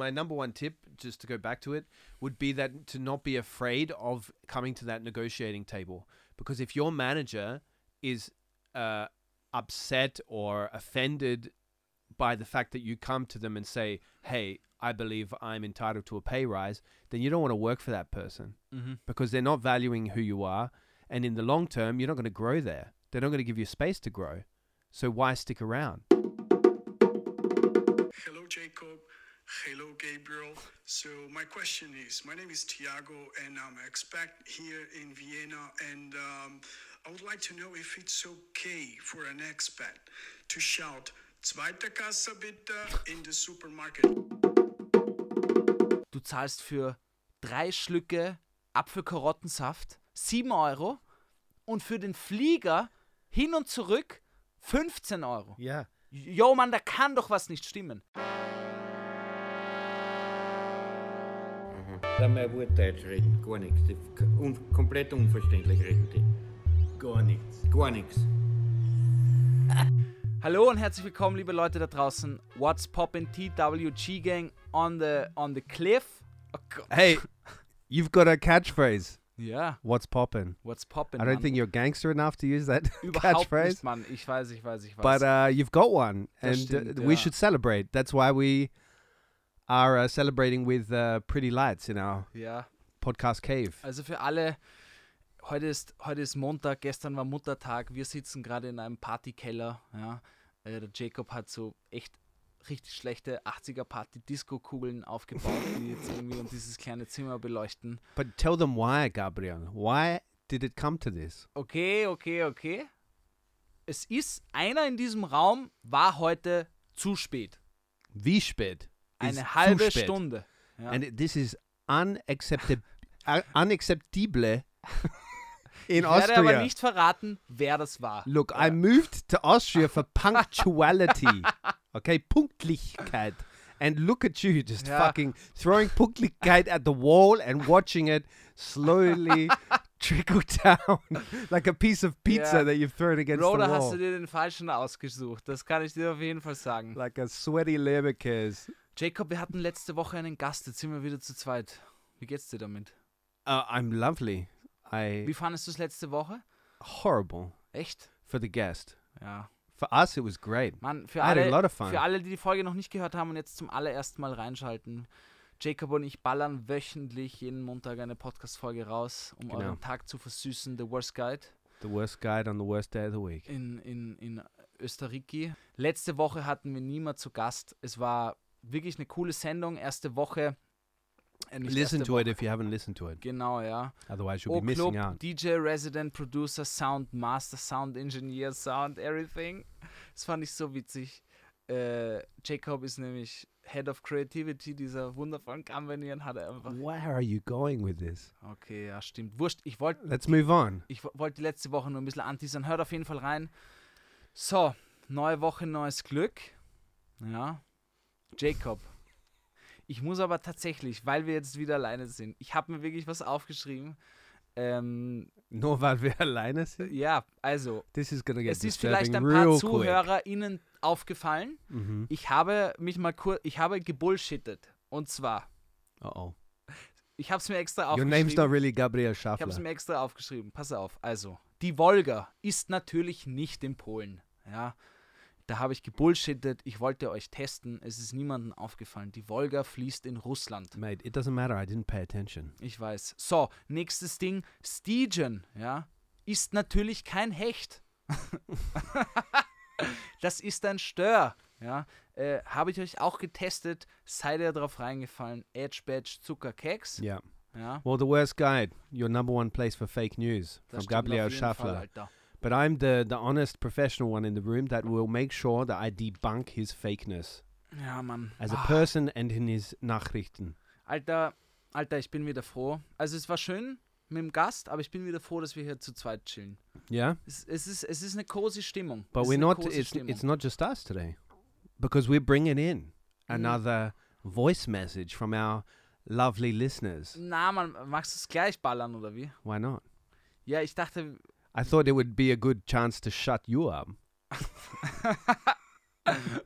my number one tip, just to go back to it, would be that to not be afraid of coming to that negotiating table. Because if your manager is uh, upset or offended by the fact that you come to them and say, "Hey, I believe I'm entitled to a pay rise," then you don't want to work for that person Mhm. because they're not valuing who you are, and in the long term, you're not going to grow there. They're not going to give you space to grow. So why stick around? Hello, Jacob. Hello, Gabriel. So my question is, my name is Tiago, and I'm an expat here in Vienna, and um, I would like to know if it's okay for an expat to shout "Zweite Kasse bitte" in the supermarket. Du zahlst für drei Schlücke Apfelkarottensaft 7 Euro und für den Flieger hin und zurück 15 Euro. Yeah. Jo, Mann, da kann doch was nicht stimmen. Dann mal Wortdeutsch reden, gar nichts. Die k- Un komplett unverständlich reden die. Gar nichts. Gar nichts. Hallo und herzlich willkommen, liebe Leute da draußen. What's poppin' TWG Gang on the, on the cliff? Oh Gott. Hey, you've got a catchphrase. Ja, What's poppin'? what's poppin', I don't Mann? think you're gangster enough to use that Überhaupt catchphrase. nicht, Mann. Ich weiß, ich weiß, ich weiß. but uh, you've got one, Das and uh, stimmt, we ja. should celebrate. That's why we are uh, celebrating with uh, pretty lights in our ja, podcast cave. also für alle, heute ist, heute ist Montag, gestern war Muttertag, wir sitzen gerade in einem Partykeller, ja. Äh, der Jacob hat so echt richtig schlechte 80er Party Disco-Kugeln aufgebaut, die jetzt irgendwie um dieses kleine Zimmer beleuchten. But tell them why, Gabriel. Why did it come to this? Okay, okay, okay. Es ist, einer in diesem Raum war heute zu spät. Wie spät? Eine halbe. Stunde. Ja. And this is unacceptable. unacceptable in ich werde aber Austria. nicht verraten, wer das war. Look, I moved to Austria for punctuality. okay, Punktlichkeit. And look at you just Ja. fucking throwing Punktlichkeit at the wall and watching it slowly trickle down like a piece of pizza Ja. that you've thrown against Bro, the da hast wall. du dir den falschen ausgesucht. Das kann ich dir auf jeden Fall sagen. Like a sweaty Leberkäse. Jacob, wir hatten letzte Woche einen Gast, jetzt sind wir wieder zu zweit. Wie geht's dir damit? Uh, I'm lovely. I Wie fandest du es letzte Woche? horrible Echt? for the guest. Ja. For us, it was great. Mann, für I had a alle, lot of fun. für alle, die die Folge noch nicht gehört haben und jetzt zum allerersten Mal reinschalten. Jacob und ich ballern wöchentlich jeden Montag eine Podcast-Folge raus, um Genau. euren Tag zu versüßen. The Worst Guide The worst guide on the worst day of the week. in, in, in Österreich. Letzte Woche hatten wir niemand zu Gast. Es war wirklich eine coole Sendung. Erste Woche. Äh, Listen to Woche. it if you haven't listened to it. Genau, ja. Otherwise, you'll be missing out. DJ, Resident Producer, Sound Master, Sound Engineer, Sound Everything. Das fand ich so witzig. Äh, Jacob ist nämlich Head of Creativity dieser wundervollen Company und hat einfach. Where are you going with this? Okay, ja, stimmt. Wurscht, ich wollte Let's move on. ich wo- wollte die letzte Woche nur ein bisschen anteasern. Hört auf jeden Fall rein. So, neue Woche, neues Glück. Ja. Jacob. Ich muss aber tatsächlich, weil wir jetzt wieder alleine sind, ich habe mir wirklich was aufgeschrieben. Ähm, Nur weil wir alleine sind? ja, also, This is gonna get es ist vielleicht ein paar quick. ZuhörerInnen aufgefallen. Mhm. Ich habe mich mal kurz, ich habe gebullshittet. Und zwar, Uh-oh. ich habe es mir extra Your aufgeschrieben. name's not really Gabriel Ich habe es Schaffler. mir extra aufgeschrieben. Pass auf. Also, die Wolga ist natürlich nicht in Polen. Ja. Da habe ich gebullshittet. Ich wollte euch testen. Es ist niemandem aufgefallen. Die Wolga fließt in Russland. Mate, it doesn't matter. I didn't pay attention. Ich weiß. So, nächstes Ding. Stygian, ja, ist natürlich kein Hecht. das ist ein Stör. Ja, äh, habe ich euch auch getestet. Seid ihr drauf reingefallen? Edge Badge Zuckerkeks. Yeah. Ja, Well, the worst guide, your number one place for fake news das from Gabriel Fall, Schaffler. Alter. But I'm the, the honest professional one in the room that will make sure that I debunk his fakeness Ja, Mann. as a Ah. person and in his Nachrichten. Alter, Alter, ich bin wieder froh. Also es war schön mit dem Gast, aber ich bin wieder froh, dass wir hier zu zweit chillen. Yeah? Es, es, ist, es ist eine cozy Stimmung. But es we're not, it's, Stimmung. it's not just us today. Because we're bringing in Mhm. another voice message from our lovely listeners. Na, man, magst du es gleich ballern oder wie? Why not? Ja, ich dachte, I thought it would be a good chance to shut you up.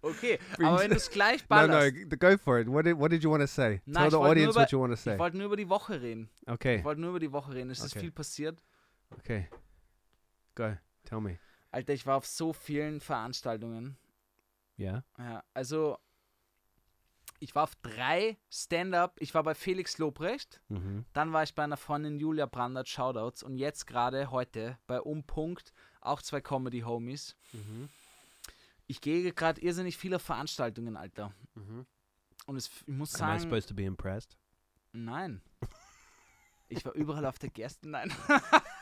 Okay, aber wenn du es gleich No, no, ballerst. g- go for it. What did What did you want to say? Nein, Tell the audience über- what you want to say. Ich wollte nur über die Woche reden. Okay, Ich wollte nur über die Woche reden. Es ist Okay. viel passiert. okay, go. Tell me. Alter, ich war auf so vielen Veranstaltungen. Yeah. Ja, also ich war auf drei Stand-up. Ich war bei Felix Lobrecht, Mm-hmm. dann war ich bei einer Freundin Julia Brandert, Shoutouts, und jetzt gerade heute bei Umpunkt, auch zwei Comedy-Homies. Mm-hmm. Ich gehe gerade irrsinnig viele Veranstaltungen, Alter. Mm-hmm. Und es, ich muss Am I sagen, supposed to be impressed? nein. Ich war überall auf der Gerste. Nein,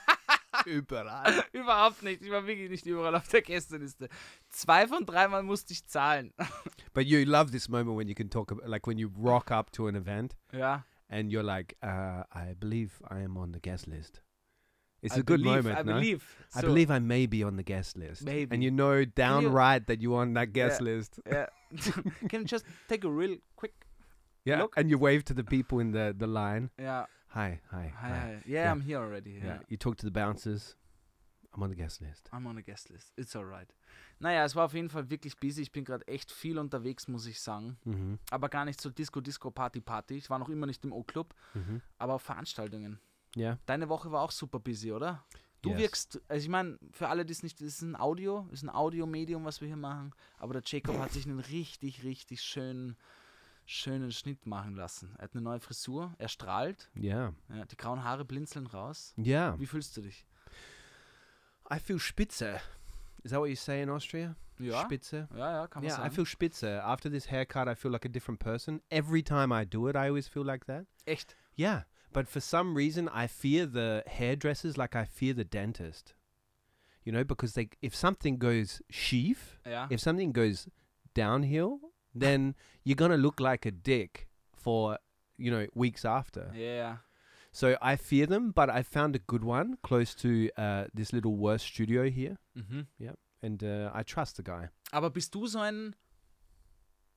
Überall. überhaupt nicht. Ich war wirklich nicht überall auf der Gästeliste. Zwei von dreimal musste ich zahlen. But you love this moment when you can talk about, like when you rock up to an event ja. and you're like, uh, I believe I am on the guest list. It's I a good believe, moment, I no? believe. I So, believe I may be on the guest list. Maybe. And you know downright that you're on that guest list. Yeah. Can you just take a real quick Yeah. Look. And you wave to the people in the, the line. Yeah. Hi, hi, Hi, hi. Yeah, Yeah. I'm here already. Yeah. Yeah. You talk to the bouncers. I'm on the guest list. I'm on a guest list. It's alright. Naja, es war auf jeden Fall wirklich busy. Ich bin gerade echt viel unterwegs, muss ich sagen. Mm-hmm. Aber gar nicht so Disco, Disco, Party, Party. Ich war noch immer nicht im O-Club, Mm-hmm. aber auf Veranstaltungen. Yeah. Deine Woche war auch super busy, oder? Du Yes. wirkst, also ich meine, für alle, die es nicht, es ist ein Audio, ist ein Audiomedium, was wir hier machen. Aber der Jacob hat sich einen richtig, richtig schönen, schönen Schnitt machen lassen. Er hat eine neue Frisur, er strahlt, Yeah. ja, die grauen Haare blinzeln raus. Yeah. Wie fühlst du dich? I feel spitze. Is that what you say in Austria? Ja, Spitze. ja, ja, kann man Yeah, I sagen. feel spitze. After this haircut, I feel like a different person. Every time I do it, I always feel like that. Echt? Yeah. But for some reason, I fear the hairdressers like I fear the dentist. You know, because they, if something goes sheaf, Ja. if something goes downhill, then you're to look like a dick for, you know, weeks after. Ja. So I fear them, but I found a good one close to uh, this little worst studio here. Mhm. And uh, I trust the guy. Aber bist du so ein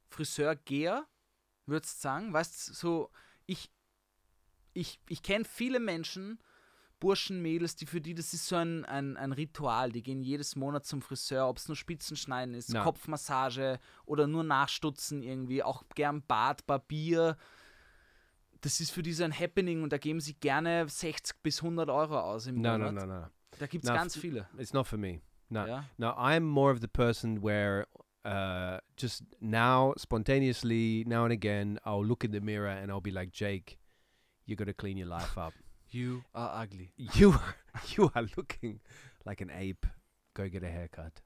Friseurgeher, würdest du sagen? Weißt du, so, ich, ich, ich kenne viele Menschen, Burschen, Mädels, die für die, das ist so ein, ein, ein Ritual. Die gehen jedes Monat zum Friseur, ob es nur Spitzenschneiden ist, Na. Kopfmassage oder nur Nachstutzen irgendwie, auch gern Bad, Barbier. Das ist für die so ein Happening und da geben sie gerne 60 bis 100 Euro aus im No, no, Monat. no, no. Da gibt es ganz viele. It's not for me. No. Ja? No, I'm more of the person where uh, just now, spontaneously, now and again, I'll look in the mirror and I'll be like, Jake, you got to clean your life up. You are ugly. you are, you are looking like an ape. Go get a haircut.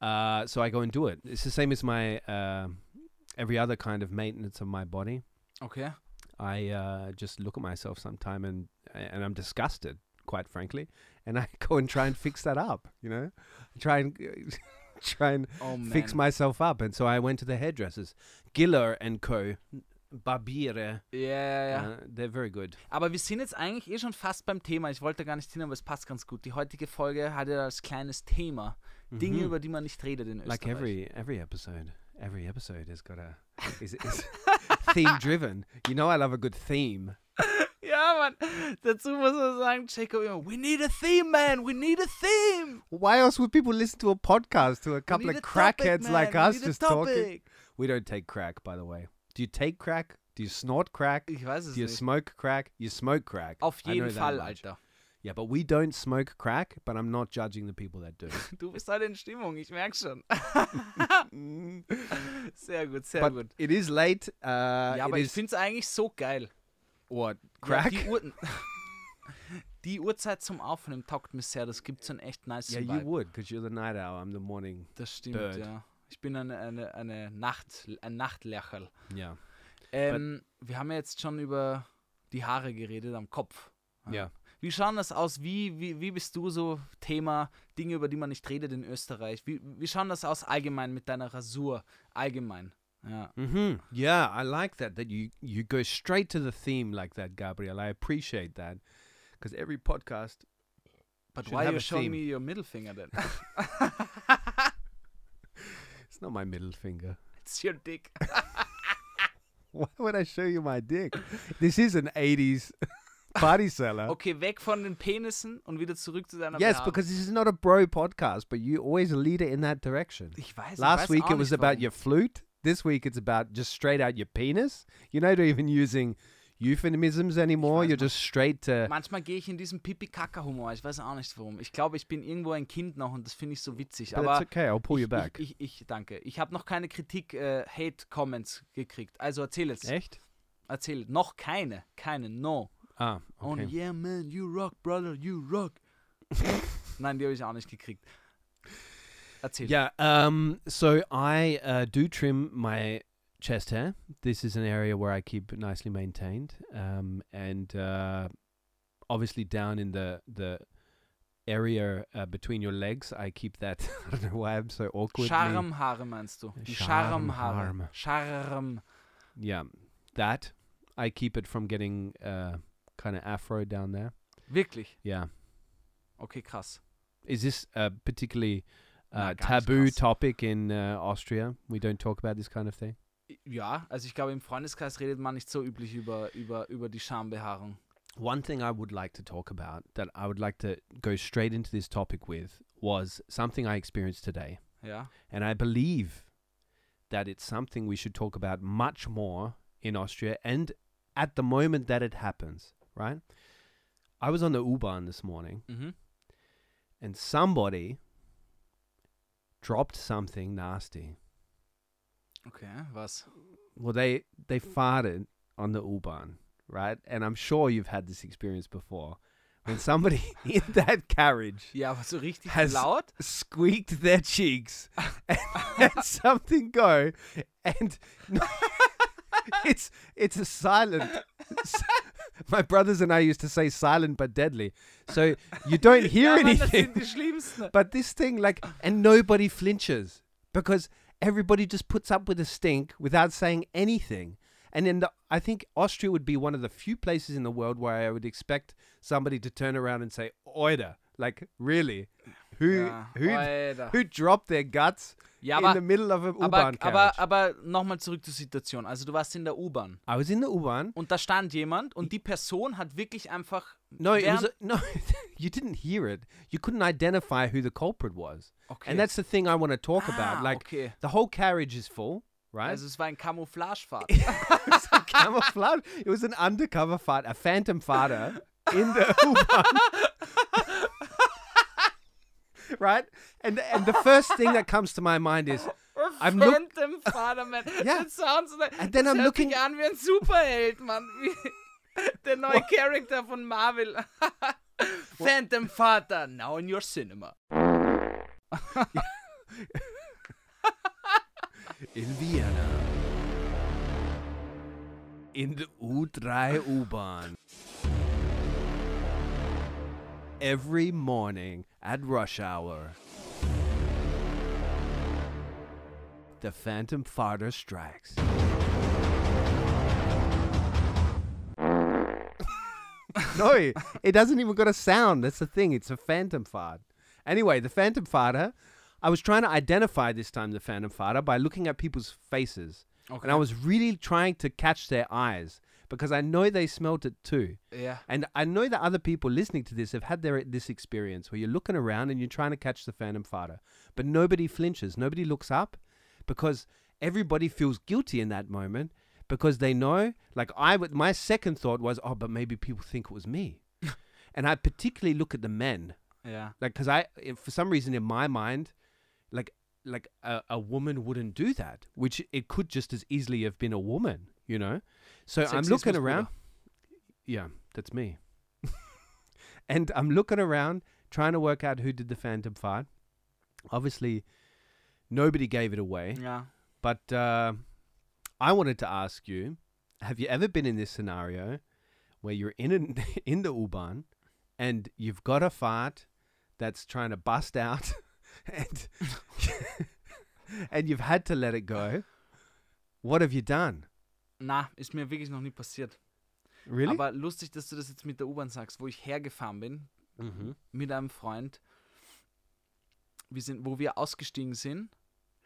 Uh, so I go and do it. It's the same as my um every other kind of maintenance of my body. Okay. I uh, just look at myself sometime and and I'm disgusted, quite frankly, and I go and try and fix that up. You know, try and try and Oh fix myself up. And so I went to the hairdressers, Giller and Co. Barbiere. Ja, ja, ja. They're very good. Aber wir sind jetzt eigentlich eh schon fast beim Thema. Ich wollte gar nicht hin, aber es passt ganz gut. Die heutige Folge hatte als kleines Thema Dinge, Mhm. über die man nicht redet in Österreich. like every every episode. Every episode has got a is, is theme driven. You know, I love a good theme. Ja, Mann. Dazu muss man sagen, Jacob immer, we need a theme, man. We need a theme. Why else would people listen to a podcast to a couple of crackheads topic, like man. Us just talking? topic. We don't take crack, by the way. Do you take crack? Do you snort crack? Ich weiß es Do you nicht. smoke crack? You smoke crack. Auf I know jeden that Fall, much. Alter. Yeah, but we don't smoke crack, but I'm not judging the people that do. Du bist heute in Stimmung, ich merke schon. sehr gut, sehr but gut. it is late. Uh, Ja, aber ich finde es eigentlich so geil. what Ja, crack? die, Uhr, die Uhrzeit zum Aufnehmen taugt mir sehr. Das gibt so einen echt nice yeah, you Vibe. would, because you're the night owl. I'm the morning. Das stimmt, Bird. ja. Ich bin eine, eine, eine Nacht, ein Nachtlercherl. Yeah, Ähm, wir haben ja jetzt schon über die Haare geredet am Kopf. yeah. Wie schauen das aus? Wie, wie, wie bist du so Thema Dinge, über die man nicht redet in Österreich? Wie, wie schauen das aus allgemein mit deiner Rasur? Allgemein. Ja. Mm-hmm. Yeah, I like that. That you you go straight to the theme like that, Gabriel. I appreciate that, because every podcast. But why have you showing theme. me your middle finger then? Not my middle finger. It's your dick. Why would I show you my dick? this is an '80s party seller. Okay, weg von den Penissen und wieder zurück zu deiner Yes, Behaarung. because this is not a bro podcast, but you always lead it in that direction. ich weiß, ich Last weiß week auch it was nicht, about warum. your flute. This week it's about just straight out your penis. You're not even using euphemisms anymore. You're just straight to. Manchmal gehe ich in diesem Pipi-Kaka-Humor. Ich weiß auch nicht warum. Ich glaube, ich bin irgendwo ein Kind noch und das finde ich so witzig. But Aber it's okay. I'll pull you ich, back. Ich, ich, ich danke. Ich habe noch keine Kritik, äh, Hate-Comments gekriegt. Also erzähl jetzt. Echt? Erzähl. Noch keine. Keine. No. Ah, Und okay. yeah, man, you rock, brother, you rock. Nein, die habe ich auch nicht gekriegt. Erzähl. Yeah. Um. So I uh, do trim my chest hair. This is an area where I keep it nicely maintained. Um. And uh, obviously down in the the area uh, between your legs, I keep that. I don't know why I'm so awkward. Schamhaare meinst du? Die Schamhaare. Schamhaare. Scharm. Yeah, that I keep it from getting uh, kind of afro down there. Wirklich? Yeah. Okay, krass. Is this a particularly uh, nicht taboo krass. topic in uh, Austria? We don't talk about this kind of thing. Ja, also ich glaube, im Freundeskreis redet man nicht so üblich über, über, über die Schambehaarung. One thing I would like to talk about that I would like to go straight into this topic with was something I experienced today. Ja. And I believe that it's something we should talk about much more in Austria and at the moment that it happens, right? I was on the U-Bahn this morning Mhm. and somebody dropped something nasty. Okay, was? Well, they they farted on the U-Bahn, right? And I'm sure you've had this experience before. When somebody in that carriage Ja, aber so richtig Has- laut? squeaked their cheeks and let something go, and it's it's a silent. My brothers and I used to say silent but deadly. So you don't hear ja, Mann, anything. But this thing, like, and nobody flinches because everybody just puts up with the stink without saying anything. And then the, I think Austria would be one of the few places in the world where I would expect somebody to turn around and say, Oida. Like, really? Who, Ja, who, Alter. who dropped their guts Ja, in aber, the middle of a aber, U-Bahn aber, carriage? aber nochmal zurück zur Situation. Also du warst in der U-Bahn I was in the U-Bahn. und da stand jemand und die Person hat wirklich einfach... No, was no. you didn't hear it. You couldn't identify who the culprit was, okay. and that's the thing I want to talk ah, about. Like okay. the whole carriage is full, right? Also es war ein Camouflagefahrt. it was a camouflage. It was an undercover fight, a phantom fighter in the U-Bahn. right? And and the first thing that comes to my mind is I'm look- Phantom Vater, man. Ja. Das sounds like, And then I'm looking- sich an wie ein Superheld, Mann. Der neue Charakter von Marvel. Phantom Vater, now in your cinema. in Vienna. In the U3 U-Bahn. Every morning at rush hour. The Phantom Fighter strikes. no, it doesn't even got a sound. That's the thing. It's a phantom fart. Anyway, the phantom farter, I was trying to identify this time the phantom farter by looking at people's faces. Okay. And I was really trying to catch their eyes because I know they smelt it too. ja. And I know that other people listening to this have had their this experience where you're looking around and you're trying to catch the phantom fighter, but nobody flinches, nobody looks up because everybody feels guilty in that moment because they know. Like I would, my second thought was, oh, but maybe people think it was me, and I particularly look at the men, Yeah. like because I, if for some reason in my mind, like like a, a woman wouldn't do that, which it could just as easily have been a woman, you know. So I'm looking around. Yeah, that's me. and I'm looking around trying to work out who did the phantom fart. Obviously, nobody gave it away. Ja. But uh, I wanted to ask you: Have you ever been in this scenario where you're in an, in the U-Bahn and you've got a fart that's trying to bust out, and and you've had to let it go? What have you done? Na, ist mir wirklich noch nie passiert. Really? Aber lustig, dass du das jetzt mit der U-Bahn sagst, wo ich hergefahren bin, mm-hmm. mit einem Freund, wir sind, wo wir ausgestiegen sind,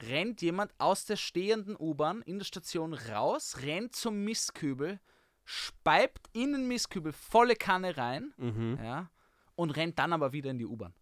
rennt jemand aus der stehenden U-Bahn in der Station raus, rennt zum Mistkübel, speibt in den Mistkübel volle Kanne rein, Mm-hmm. ja, und rennt dann aber wieder in die U-Bahn.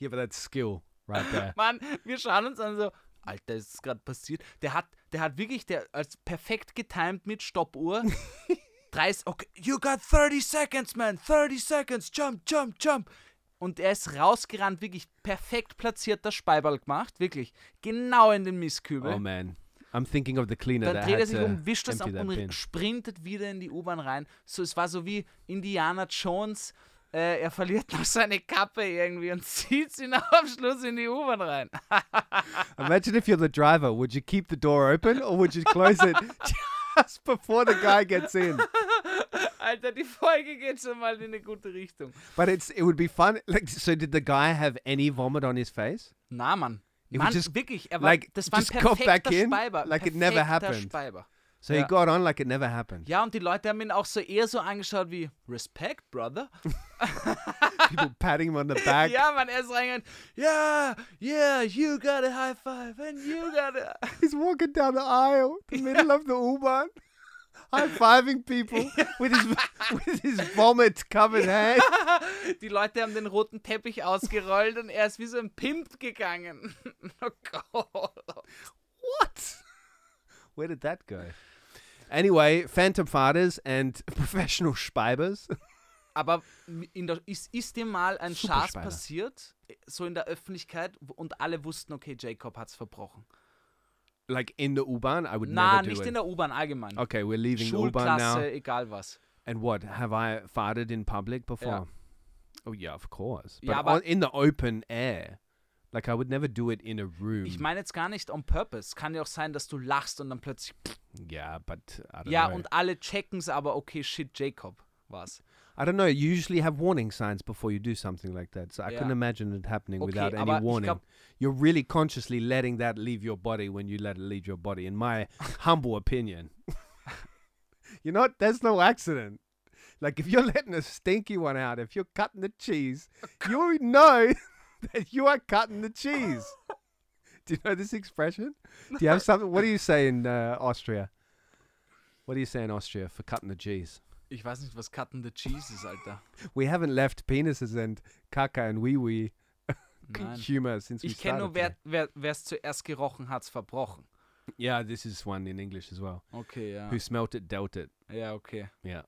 Yeah, but that's skill right there. Mann, wir schauen uns an so, Alter, ist gerade passiert? Der hat, der hat wirklich, der als perfekt getimed mit Stoppuhr. 30, okay, you got 30 seconds, man, 30 seconds, jump, jump, jump. Und er ist rausgerannt, wirklich perfekt platzierter Speiberl gemacht, wirklich, genau in den Mistkübel. oh man, I'm thinking of the cleaner Dann dreht er sich um, wischt das ab that bin. und sprintet wieder in die U-Bahn rein. So, es war so wie Indiana Jones. Äh, er verliert noch seine Kappe irgendwie und zieht sie noch am Schluss in die U-Bahn rein. Imagine if you're the driver. Would you keep the door open or would you close it just before the guy gets in? Alter, die Folge geht schon mal in eine gute Richtung. But it's it would be fun. Like, so did the guy have any vomit on his face? Na, Mann. It Mann, just, wirklich, er war, like, das war ein back perfekter in, Speiber. like it never perfekter happened. Speiber. So Ja. he got on like it never happened. Ja, und die Leute haben ihn auch so eher so angeschaut wie Respect, Brother. People patting him on the back. Ja, Mann, er ist reingegangen. Yeah, yeah, you got a high five and you got a... He's walking down the aisle, the middle of the U-Bahn, high fiving people with his with his vomit covered hand. Die Leute haben den roten Teppich ausgerollt und er ist wie so ein Pimp gegangen. Oh Gott. What? Where did that go? Anyway, Phantom Fighters and professional Speibers. Aber in der, ist, ist dir mal ein Spider. passiert, so in der Öffentlichkeit, und alle wussten, okay, Jacob hat's verbrochen? Like in the U-Bahn, I would Na, never do nicht it. in der U-Bahn allgemein. okay, we're leaving U-Bahn now. Egal was. And what? Have I farted in public before? Yeah. Oh yeah, of course. But Ja, aber- in the open air. Like I would never do it in a room. Ich meine jetzt gar nicht on purpose. Kann ja auch sein, dass du lachst und dann plötzlich. yeah, but I don't Ja, know. und alle checken's aber, okay, shit, Jacob war's. I don't know. You usually have warning signs before you do something like that. So I Yeah. couldn't imagine it happening Okay, without any warning. glaub- You're really consciously letting that leave your body when you let it leave your body, in my humble opinion. you know, not. There's no accident. Like if you're letting a stinky one out, if you're cutting the cheese, you know that you are cutting the cheese. do you know this expression? Do you have something? What do you say in uh, Austria? What do you say in Austria for cutting the cheese? Ich weiß nicht, was Cutten the Cheese ist, Alter. We haven't left penises and caca and wee wee humor since we Ich kenne nur, wer wer es zuerst gerochen hat's verbrochen. Yeah, this is one in English as well. Okay, ja. Who smelt it, dealt it. Ja, okay. Yeah.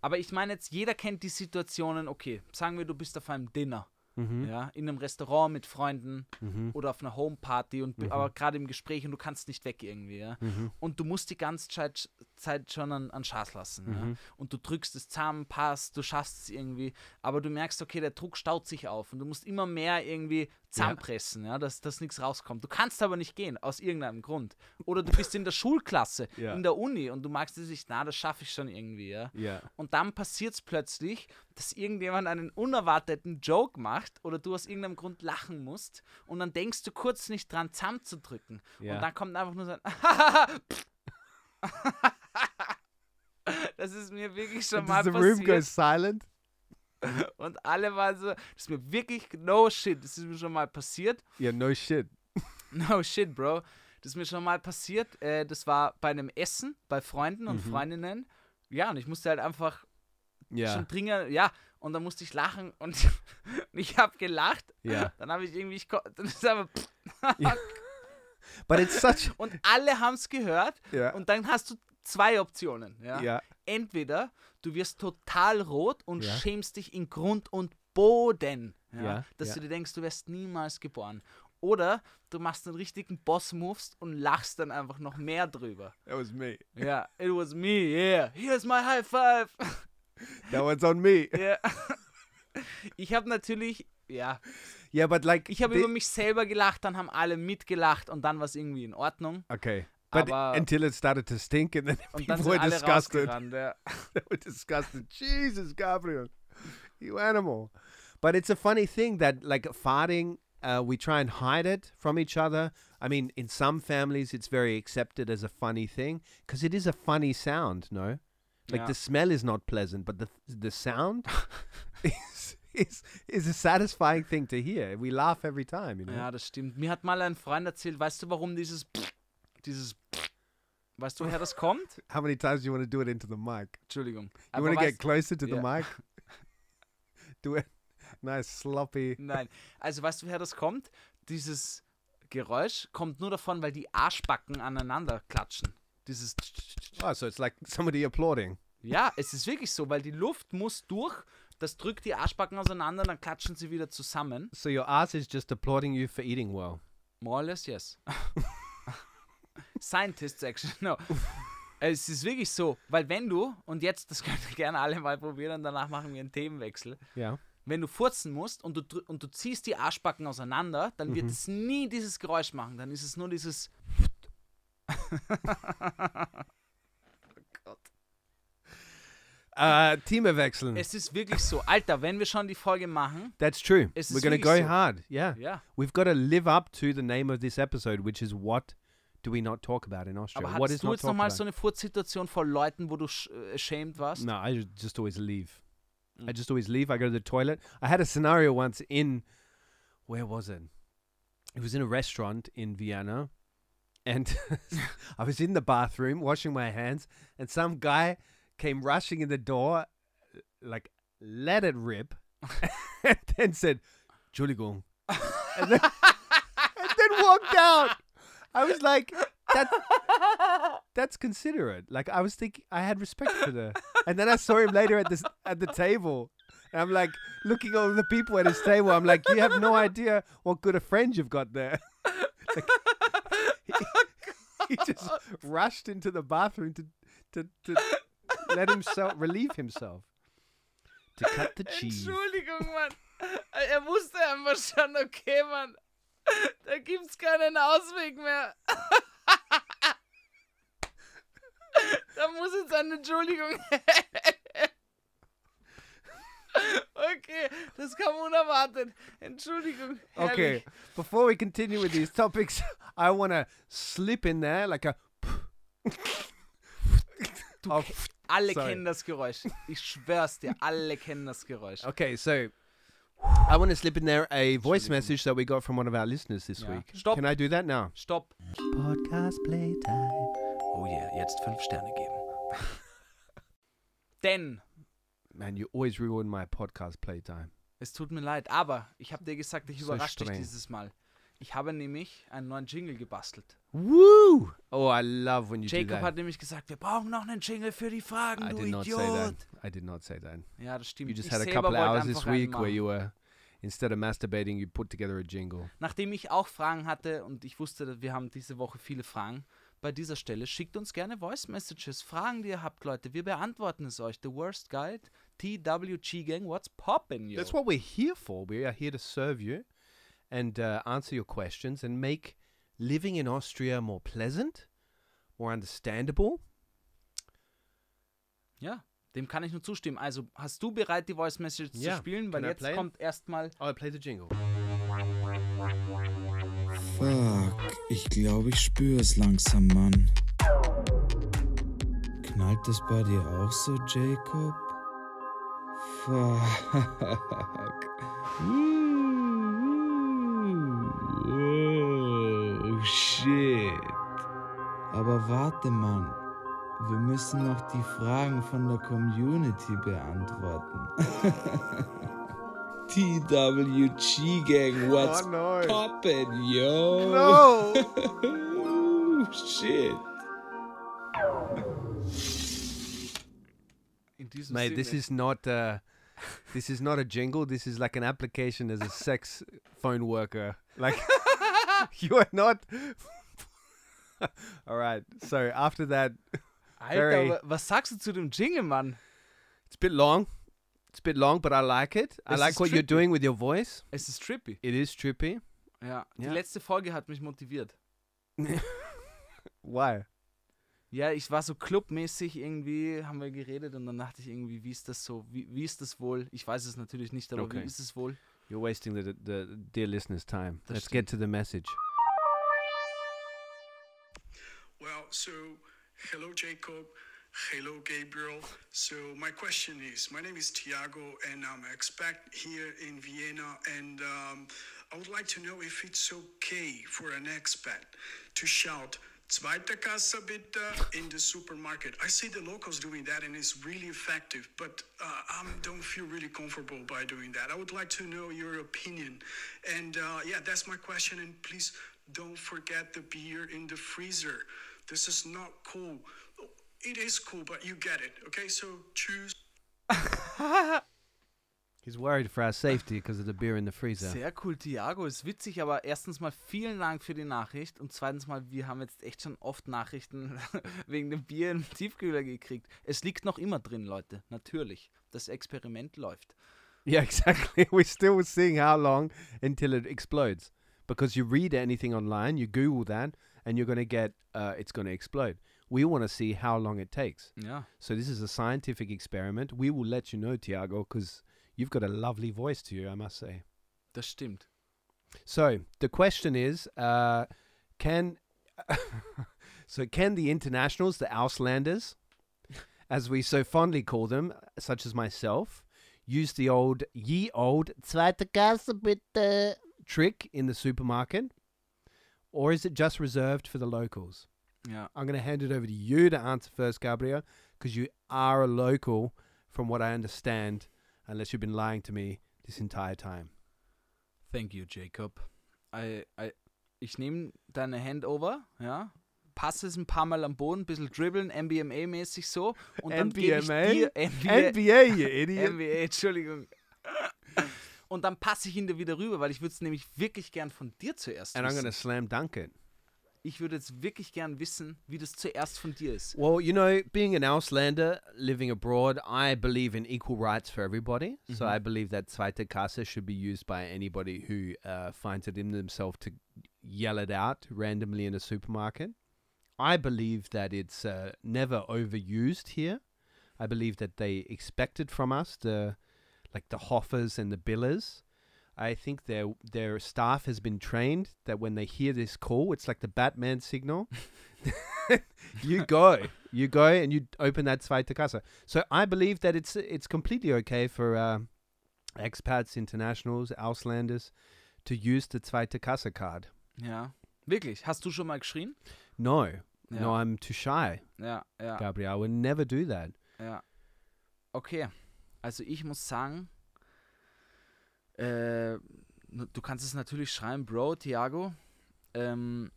Aber ich meine jetzt, jeder kennt die Situationen, okay, sagen wir, du bist auf einem Dinner, Mhm. ja, in einem Restaurant mit Freunden Mhm. oder auf einer Homeparty und Mhm. aber gerade im Gespräch und du kannst nicht weg irgendwie, ja. Mhm. Und du musst die ganze Zeit, Zeit schon an, an Schaß lassen, ja. Mhm. Und du drückst es zusammen, passt, du schaffst es irgendwie, aber du merkst, okay, der Druck staut sich auf und du musst immer mehr irgendwie zusammenpressen, ja, dass, dass nichts rauskommt. Du kannst aber nicht gehen, aus irgendeinem Grund. Oder du bist in der Schulklasse, Ja. in der Uni und du magst es nicht, na, das schaffe ich schon irgendwie, ja. Yeah. Und dann passiert es plötzlich, dass irgendjemand einen unerwarteten Joke macht oder du aus irgendeinem Grund lachen musst und dann denkst du kurz nicht dran, zusammenzudrücken. Ja. Und dann kommt einfach nur so ein Das ist mir wirklich schon mal Does the room go passiert. silent? Und alle waren so, das ist mir wirklich, no shit, das ist mir schon mal passiert. Yeah, no shit. No shit, Bro. Das ist mir schon mal passiert. Äh, das war bei einem Essen, bei Freunden und Mhm. Freundinnen. Ja, und ich musste halt einfach Yeah. schon dringend, ja, und dann musste ich lachen und ich habe gelacht. Yeah. Dann habe ich irgendwie, ich, dann ist aber, But it's such. und alle haben es gehört Yeah. und dann hast du zwei Optionen. Ja? Yeah. Entweder du wirst total rot und Ja. schämst dich in Grund und Boden, ja? Ja, dass ja. du dir denkst, du wärst niemals geboren. Oder du machst einen richtigen Boss-Moves und lachst dann einfach noch mehr drüber. That was me. Ja, it was me, yeah. Here's my high five. That one's on me. Ja. Ich habe natürlich, ja, Yeah, but like. ich habe über mich selber gelacht, dann haben alle mitgelacht und dann war es irgendwie in Ordnung. Okay. But Aber- until it started to stink and then people were disgusted. they were disgusted. Jesus, Gabriel, you animal. But it's a funny thing that, like, farting, uh, we try and hide it from each other. I mean, in some families, it's very accepted as a funny thing because it is a funny sound, no? Like, Ja. the smell is not pleasant, but the, the sound is, is, is a satisfying thing to hear. We laugh every time, you know? ja, das stimmt. Mir hat mal ein Freund erzählt, weißt du, warum dieses dieses Weißt du, woher das kommt? How many times do you want to do it into the mic? Entschuldigung. You want to get closer to the Ja. mic? do it. Nice, sloppy. Nein. Also weißt du, woher das kommt? Dieses Geräusch kommt nur davon, weil die Arschbacken aneinander klatschen. Dieses Oh, so it's like somebody applauding. Ja, es ist wirklich so, weil die Luft muss durch, das drückt die Arschbacken auseinander, dann klatschen sie wieder zusammen. So your ass is just applauding you for eating well. More or less, yes. Scientists actually, no. Es ist wirklich so, weil wenn du, und jetzt, das könnt ihr gerne alle mal probieren und danach machen wir einen Themenwechsel, Yeah. wenn du furzen musst und du, und du ziehst die Arschbacken auseinander, dann wird es nie dieses Geräusch machen, dann ist es nur dieses Uh, Team wechseln. Es ist wirklich so. Alter, wenn wir schon die Folge machen, That's true. We're ist going to wirklich go so. hard. Yeah. ja. We've got to live up to the name of this episode, which is what do we not talk about in Austria? Aber what is du jetzt nochmal so eine Furzsituation vor Leuten, wo du sch äh, ashamed warst? No, I just always leave. I Mm. just always leave. I go to the toilet. I had a scenario once in, where was it? It was in a restaurant in Vienna. And I was in the bathroom washing my hands, and some guy came rushing in the door, like, let it rip, and then said, Entschuldigung. and, then, and then walked out. I was like, that, that's considerate. Like I was thinking, I had respect for the. And then I saw him later at this at the table, and I'm like looking over the people at his table. I'm like, you have no idea what good a friend you've got there. Like, he, he just rushed into the bathroom to to to let himself relieve himself to cut the cheese. Entschuldigung, Mann. Er wusste einfach schon, okay, Mann. Da gibt's keinen Ausweg mehr. Da muss jetzt eine Entschuldigung. Okay, das kam unerwartet. Entschuldigung. Okay, herrlich. before we continue with these topics, I want to slip in there like a. of Alle Sorry. kennen das Geräusch. Ich schwör's dir, alle kennen das Geräusch. Okay, so I want to slip in there a voice message that we got from one of our listeners this Yeah. week. Stop. Can I do that now? Stopp. Podcast playtime. Oh yeah, jetzt fünf Sterne geben. Denn, Man, you always ruin my podcast playtime. es tut mir leid, aber ich habe dir gesagt, ich So überrasche dich streng. dieses Mal. Ich habe nämlich einen neuen Jingle gebastelt. Woo! Oh, I love when you do Jacob that. hat nämlich gesagt, wir brauchen noch einen Jingle für die Fragen, I du did not Idiot. say that. I did not say that. Ja, das stimmt. You just ich had a couple hours this week where you were, instead of masturbating, you put together a jingle. Nachdem ich auch Fragen hatte und ich wusste, dass wir haben diese Woche viele Fragen, bei dieser Stelle schickt uns gerne Voice Messages, Fragen, die ihr habt, Leute. Wir beantworten es euch. The Worst Guide, TWG Gang, what's poppin', yo? That's what we're here for. We are here to serve you and uh, answer your questions and make living in Austria more pleasant, more understandable. Ja, dem kann ich nur zustimmen. Also, hast du bereit, die Voice Messages Ja. zu spielen? Weil Can I jetzt kommt erstmal I'll play the jingle. Fuck, ich glaube, ich spüre es langsam, Mann. Knallt es bei dir auch so, Jacob? Fuck. Shit. Aber warte, Mann. Wir müssen noch die Fragen von der Community beantworten. TWG Gang, what's Oh, no. poppin', yo? No! Oh, shit. Mate, this is not uh, this is not a jingle. This is like an application as a sex phone worker. Like you are not. All right. So after that, Alter, very- wa- was sagst du zu dem Jingle, Mann? it's a bit long. It's a bit long, but I like it. I like is what you're trippy. doing with your voice. Es ist trippy. It is trippy. Ja, die Ja. letzte Folge hat mich motiviert. Why? Ja, ich war so clubmäßig irgendwie, haben wir geredet und dann dachte ich irgendwie, wie ist das so, wie, wie ist das wohl? Ich weiß es natürlich nicht, aber Okay. wie ist es wohl? You're wasting the, the, the dear listeners' time. Das Let's get to the message. Well, so hello, Jacob. Hello, Gabriel. So my question is, my name is Tiago, and I'm an expat here in Vienna, and um, I would like to know if it's okay for an expat to shout Zweite Kasse bitte in the supermarket. I see the locals doing that and it's really effective, but uh, I don't feel really comfortable by doing that. I would like to know your opinion. And uh, yeah, that's my question. And please don't forget the beer in the freezer. This is not cool. It is cool, but you get it. Okay, so choose. He's worried for our safety because of the beer in the freezer. Sehr cool, Thiago. Ist witzig, aber erstens mal vielen Dank für die Nachricht und zweitens mal, wir haben jetzt echt schon oft Nachrichten wegen dem Bier im Tiefkühler gekriegt. Es liegt noch immer drin, Leute. Natürlich. Das Experiment läuft. Yeah, exactly. We're still seeing how long until it explodes. Because you read anything online, you Google that, and you're going to get uh, it's going to explode. We want to see how long it takes. Ja. So this is a scientific experiment. We will let you know, Tiago, because you've got a lovely voice to you, I must say. Das stimmt. So the question is, uh, can so can the internationals, the Auslanders, as we so fondly call them, such as myself, use the old ye old zweite Kasse bitte trick in the supermarket, or is it just reserved for the locals? Ja. I'm going to hand it over to you to answer first, Gabriel, because you are a local, from what I understand, unless you've been lying to me this entire time. Thank you, Jacob. I, I, ich nehme deine Handover, ja, passe es ein paar Mal am Boden, ein bisschen dribbeln, MBMA-mäßig so. Und dann gebe ich dir NBA, NBA, you idiot. NBA, Entschuldigung. Und dann passe ich ihn dir wieder rüber, weil ich würde es nämlich wirklich gern von dir zuerst and I'm going to wissen. slam dunk it. Ich würde jetzt wirklich gern wissen, wie das zuerst von dir ist. Well, you know, being an Auslander living abroad, I believe in equal rights for everybody. So I believe that zweite Kasse should be used by anybody who uh, finds it in themselves to yell it out randomly in a supermarket. I believe that it's uh, never overused here. I believe that they expect it from us, the like the Hoffers and the Billers. I think their their staff has been trained that when they hear this call, it's like the Batman signal. you go, you go, and you open that zweite Kasse. So I believe that it's it's completely okay for uh, expats, internationals, Auslanders to use the zweite Kasse card. Ja. Wirklich? Hast du schon mal geschrien? No, Ja. no, I'm too shy, Ja, ja. Gabriel. I would never do that. Ja. Okay. Also ich muss sagen, äh, du kannst es natürlich schreiben, Bro, Thiago. Ähm,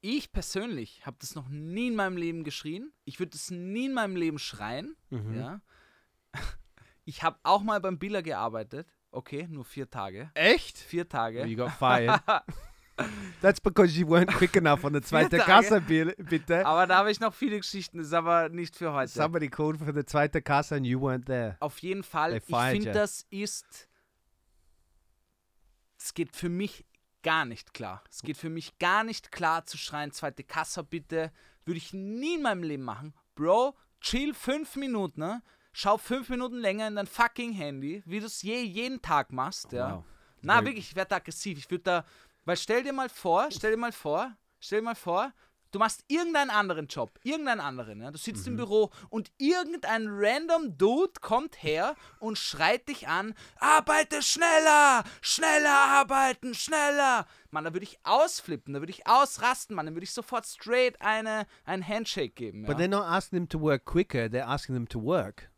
ich persönlich habe das noch nie in meinem Leben geschrien. Ich würde das nie in meinem Leben schreien. Mhm. Ja. Ich habe auch mal beim Biller gearbeitet. Okay, nur vier Tage. Echt? Vier Tage. You got fired. That's because you weren't quick enough on the zweite Tage. Kasse, bitte. Aber da habe ich noch viele Geschichten, das ist aber nicht für heute. Somebody called for the zweite Kasse and you weren't there. Auf jeden Fall, ich finde, das ist. Es geht für mich gar nicht klar. Es geht für mich gar nicht klar zu schreien, zweite Kasse bitte. Würde ich nie in meinem Leben machen. Bro, chill fünf Minuten, ne? Schau fünf Minuten länger in dein fucking Handy, wie du es je, jeden Tag machst, ja. wow. Na, wirklich, ich werde aggressiv. Ich würde da. Weil stell dir mal vor, stell dir mal vor, stell dir mal vor, du machst irgendeinen anderen Job, irgendeinen anderen, ja. Du sitzt Mhm. im Büro und irgendein random Dude kommt her und schreit dich an: Arbeite schneller! Schneller arbeiten, schneller! Mann, da würde ich ausflippen, da würde ich ausrasten, Mann, dann würde ich sofort straight eine, ein Handshake geben. But Ja. they're not asking them to work quicker, they're asking them to work.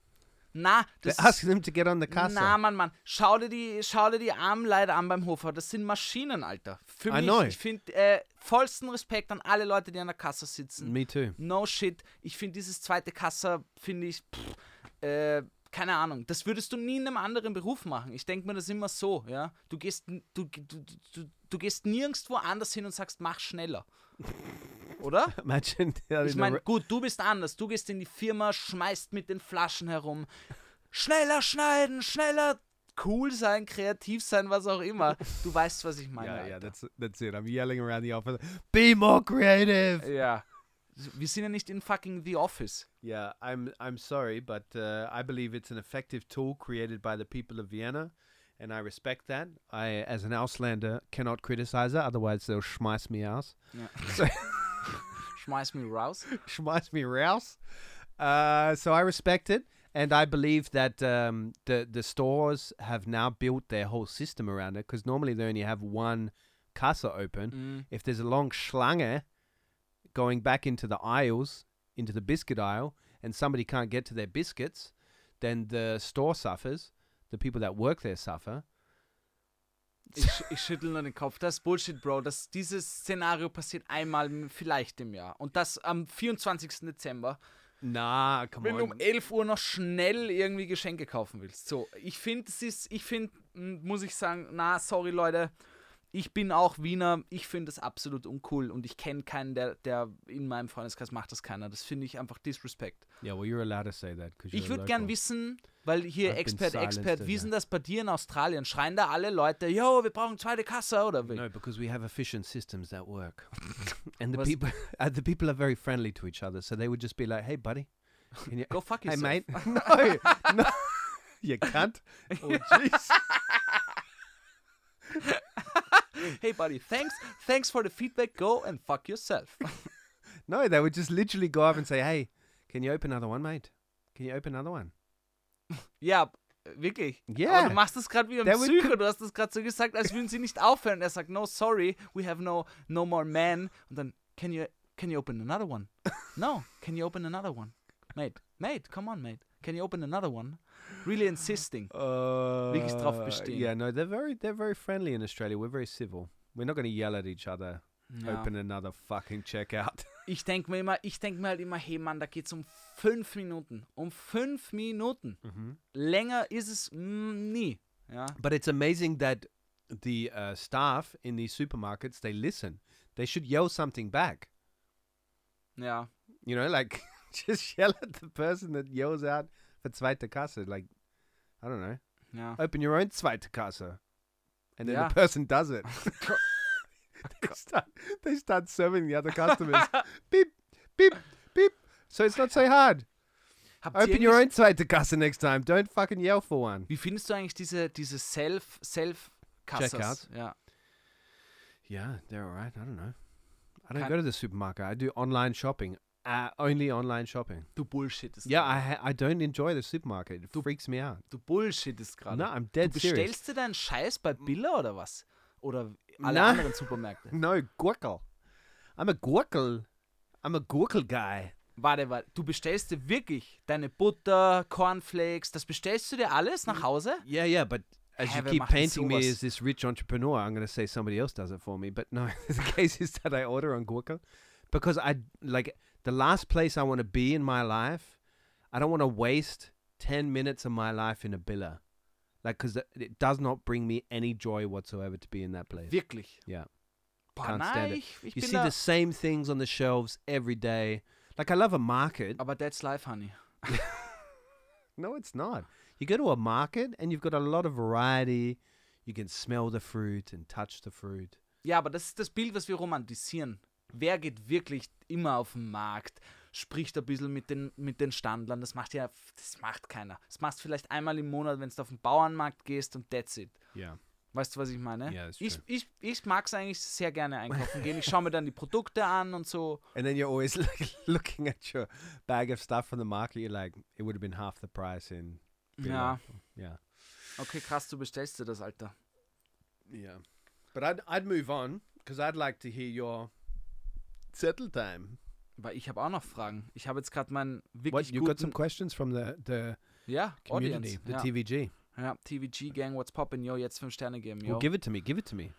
Na, das ist, asking them to get on the Kasse. Na, Mann, Mann. Schau dir die, schau dir die armen Leute an beim Hofer. Das sind Maschinen, Alter. Für I mich, know. ich finde äh, vollsten Respekt an alle Leute, die an der Kasse sitzen. Me too. No shit. Ich finde dieses zweite Kasse, finde ich, pff, äh, keine Ahnung. Das würdest du nie in einem anderen Beruf machen. Ich denke mir das immer so, ja. Du gehst, du, du, du, du gehst nirgendwo anders hin und sagst, mach schneller. Oder? Ich meine, gut, du bist anders. Du gehst in die Firma, schmeißt mit den Flaschen herum. Schneller schneiden, schneller cool sein, kreativ sein, was auch immer. Du weißt, was ich meine. Yeah, yeah, Alter. that's that's it. I'm yelling around the office. Be more creative. ja. Wir sind ja nicht in fucking The Office. Yeah, I'm I'm sorry, but uh, I believe it's an effective tool created by the people of Vienna, and I respect that. I, as an Auslander, cannot criticize it, otherwise they'll schmeiß me aus. Ja. So- Schmeiß mich raus. schmeiß me raus. Uh, so I respect it, and I believe that um, the the stores have now built their whole system around it. Because normally they only have one casa open. Mm. If there's a long schlange going back into the aisles, into the biscuit aisle, and somebody can't get to their biscuits, then the store suffers. The people that work there suffer. Ich, ich schüttel nur den Kopf. Das ist Bullshit, Bro. Das, dieses Szenario passiert einmal vielleicht im Jahr. Und das am 24. Dezember, Nah, come wenn du on. um 11 Uhr noch schnell irgendwie Geschenke kaufen willst. So, ich finde, es ist, ich finde, muss ich sagen, na, sorry, Leute. Ich bin auch Wiener, ich finde es absolut uncool und ich kenne keinen, der, der in meinem Freundeskreis macht das keiner. Das finde ich einfach Disrespect. Yeah, well, you're allowed to say that Ich würde gern wissen, weil hier I've Expert, Expert, wie denn das bei dir in Australien? Schreien da alle Leute, yo, wir brauchen zweite Kasse oder wie? No, because we have efficient systems that work, and the Was- people, uh, the people are very friendly to each other. So they would just be like, "Hey, buddy, you, Go fuck hey, yourself. mate, no, no, you can't." Oh, jeez. Hey buddy, thanks, thanks for the feedback. Go and fuck yourself. No, they would just literally go up and say, "Hey, can you open another one, mate? Can you open another one?" ja, wirklich. Yeah. Aber du machst das gerade wie Der Psycho. Du hast das gerade so gesagt, als würden sie nicht aufhören. Er sagt, no, sorry, we have no, no more men. Und dann, can you, can you open another one? No, can you open another one? Mate, mate, come on, mate. Can you open another one? Really insisting. Wirklich drauf Uh, bestehen. Yeah, no, they're very they're very friendly in Australia. We're very civil. We're not going to yell at each other. Ja. Open another fucking checkout. Ich denke mir immer, ich denke mir halt immer, hey Mann, da geht's um fünf Minuten. Um fünf Minuten. Länger ist es nie. Ja. But it's amazing that the uh, staff in these supermarkets they listen. They should yell something back. Yeah. You know, like just yell at the person that yells out for zweite Kasse. Like, I don't know, Ja. open your own zweite Kasse, and then Yeah. the person does it. they start they start serving the other customers. beep, beep, beep. So it's not so hard. Habt Open your own zweite Kasse next time. Don't fucking yell for one. Wie findest du eigentlich diese, diese Self, Self? Checkouts? Ja. Yeah, they're all right. I don't know. I don't Can- go to the supermarket. I do online shopping. Uh, only online shopping. Du bullshittest. Yeah. I I don't enjoy the supermarket. It freaks me out. Du bullshittest gerade. No, I'm du dead serious. bestellst dir deinen Scheiß bei Billa oder was? Oder alle Na. anderen Supermärkte? No, Gurkel. I'm a Gurkel. I'm a Gurkel guy. Warte, warte. Du bestellst dir wirklich deine Butter, Cornflakes, das bestellst du dir alles nach Hause? Yeah, yeah, but as Hä, you keep painting me as this rich entrepreneur, I'm going to say somebody else does it for me. But no, the case is that I order on Gurkel because I like the last place I want to be in my life. I don't want to waste 10 minutes of my life in a billa. Like, because it does not bring me any joy whatsoever to be in that place. Wirklich? Yeah. Boah, Can't nein, stand it. ich, You see the same things on the shelves every day. Like, I love a market. But that's life, honey. No, it's not. You go to a market and you've got a lot of variety. You can smell the fruit and touch the fruit. Ja, aber das ist das Bild, was wir romantisieren. Wer geht wirklich immer auf den Markt, spricht ein bisschen mit den, mit den Standlern? Das macht ja, das macht keiner. Das machst du vielleicht einmal im Monat, wenn du auf den Bauernmarkt gehst und that's it. Yeah. Weißt du, was ich meine? Ja, ist ich ich, ich mag es eigentlich sehr gerne einkaufen gehen. Ich schaue mir dann die Produkte an und so. And then you're always like, looking at your bag of stuff from the market. You're like, it would have been half the price in. Ja, Billa. Yeah. okay, krass, du bestellst dir das, Alter. Yeah. But I'd, I'd move on because I'd like to hear your settle time. Aber ich habe auch noch Fragen. Ich habe jetzt gerade meinen What, wirklich you got some guten... questions from the, the Ja, community, Audience. the Ja. TVG. ja, TVG-Gang, what's poppin', yo, jetzt 5 Sterne geben, yo. Well, give it to me. Give it to me.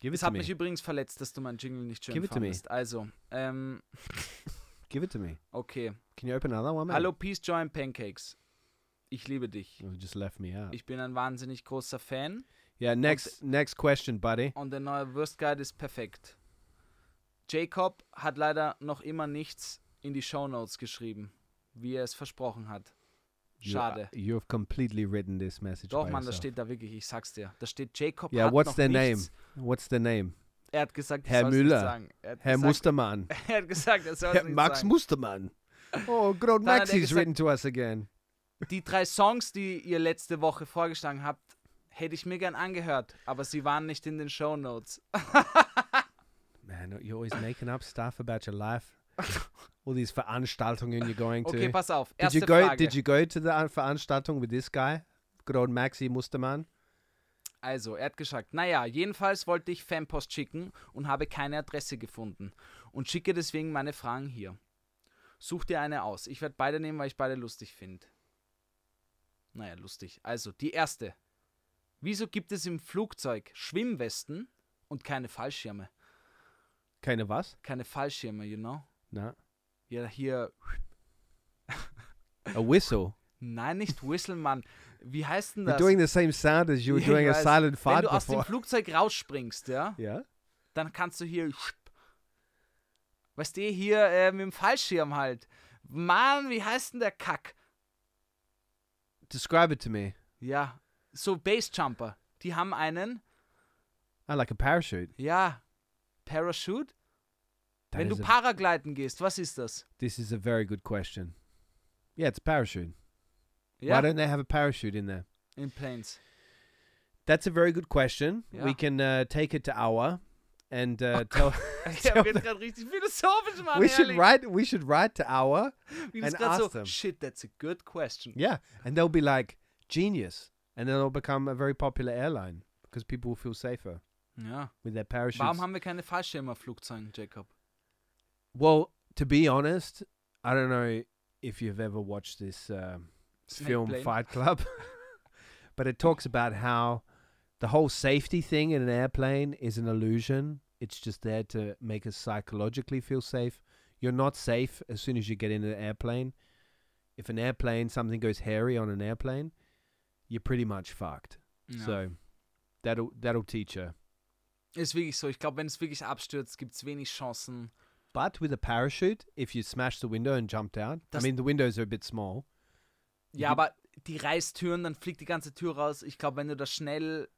Give it Es hat me. mich übrigens verletzt, dass du meinen Jingle nicht schön Give it to me. Also, ähm, Give it to me. okay. Can you open another one, man? Hallo Peace Joy and Pancakes. Ich liebe dich. You just left me out. Ich bin ein wahnsinnig großer Fan Yeah, next next question, buddy. und der neue Worst Guide ist perfekt. Jacob hat leider noch immer nichts in die Shownotes geschrieben, wie er es versprochen hat. Schade. You, have completely written this message. Doch, Mann, das steht da wirklich, ich sag's dir. Da steht Jacob Yeah, hat what's noch name? nichts. What's the name? Er hat gesagt, Herr Müller. Er Herr gesagt, Mustermann. Er hat gesagt, er soll Herr nicht Max sagen. Mustermann. Oh, er Maxi's gesagt- written to us again. Die drei Songs, die ihr letzte Woche vorgeschlagen habt, hätte ich mir gern angehört, aber sie waren nicht in den Shownotes. Man, you're always making up stuff about your life. All these Veranstaltungen you're going to. Okay, pass auf. did Erste you go? Frage. Did you go to the uh, Veranstaltung with this guy, good old Maxi Mustermann? Also, er hat gesagt, naja, jedenfalls wollte ich Fanpost schicken und habe keine Adresse gefunden. und schicke deswegen meine Fragen hier. Such dir eine aus. Ich werde beide nehmen, weil ich beide lustig finde. Naja, lustig. Also, die erste. Wieso gibt es im Flugzeug Schwimmwesten und keine Fallschirme? Keine was? Keine Fallschirme, you know? No. Ja, hier. A whistle. Nein, nicht Whistle, Mann. Wie heißt denn You're das? doing the same sound as you were Ja, doing a silent Wenn fart du aus dem. Flugzeug rausspringst, ja, Yeah. dann kannst du hier. Weißt du, hier äh, mit dem Fallschirm halt. Mann, wie heißt denn der Kack? Describe it to me. Ja, so Basejumper. Die haben einen, I like a parachute. ja, Parachute. That Wenn du Paragleiten gehst, was ist das? this is a very good question. Yeah, it's a parachute. Ja, Why don't they have a parachute in there? in Planes. That's a very good question. Yeah. We can uh, take it to our and uh, tell. Ich hab jetzt gerade richtig philosophisch, Mann. we should write. We should write to our. And grad so, ask them. shit, that's a good question. Yeah, and they'll be like genius, and then it'll become a very popular airline because people will feel safer Ja. with their parachutes. Warum haben wir keine Fallschirme auf Flugzeugen, Jacob? well, to be honest, I don't know if you've ever watched this um, film plane. Fight Club, but it talks about how the whole safety thing in an airplane is an illusion. It's just there to make us psychologically feel safe. You're not safe as soon as you get in an airplane. If an airplane, something goes hairy on an airplane, you're pretty much fucked. Ja. So that'll that'll teach her. Ist wirklich so. Ich glaube, wenn es wirklich abstürzt, gibt es wenig Chancen. But with a parachute, if you smash the window and jumped out, Das- I mean the windows are a bit small. Ja, aber die Reißtüren, dann fliegt die ganze Tür raus. Ich glaube, wenn du das schnell.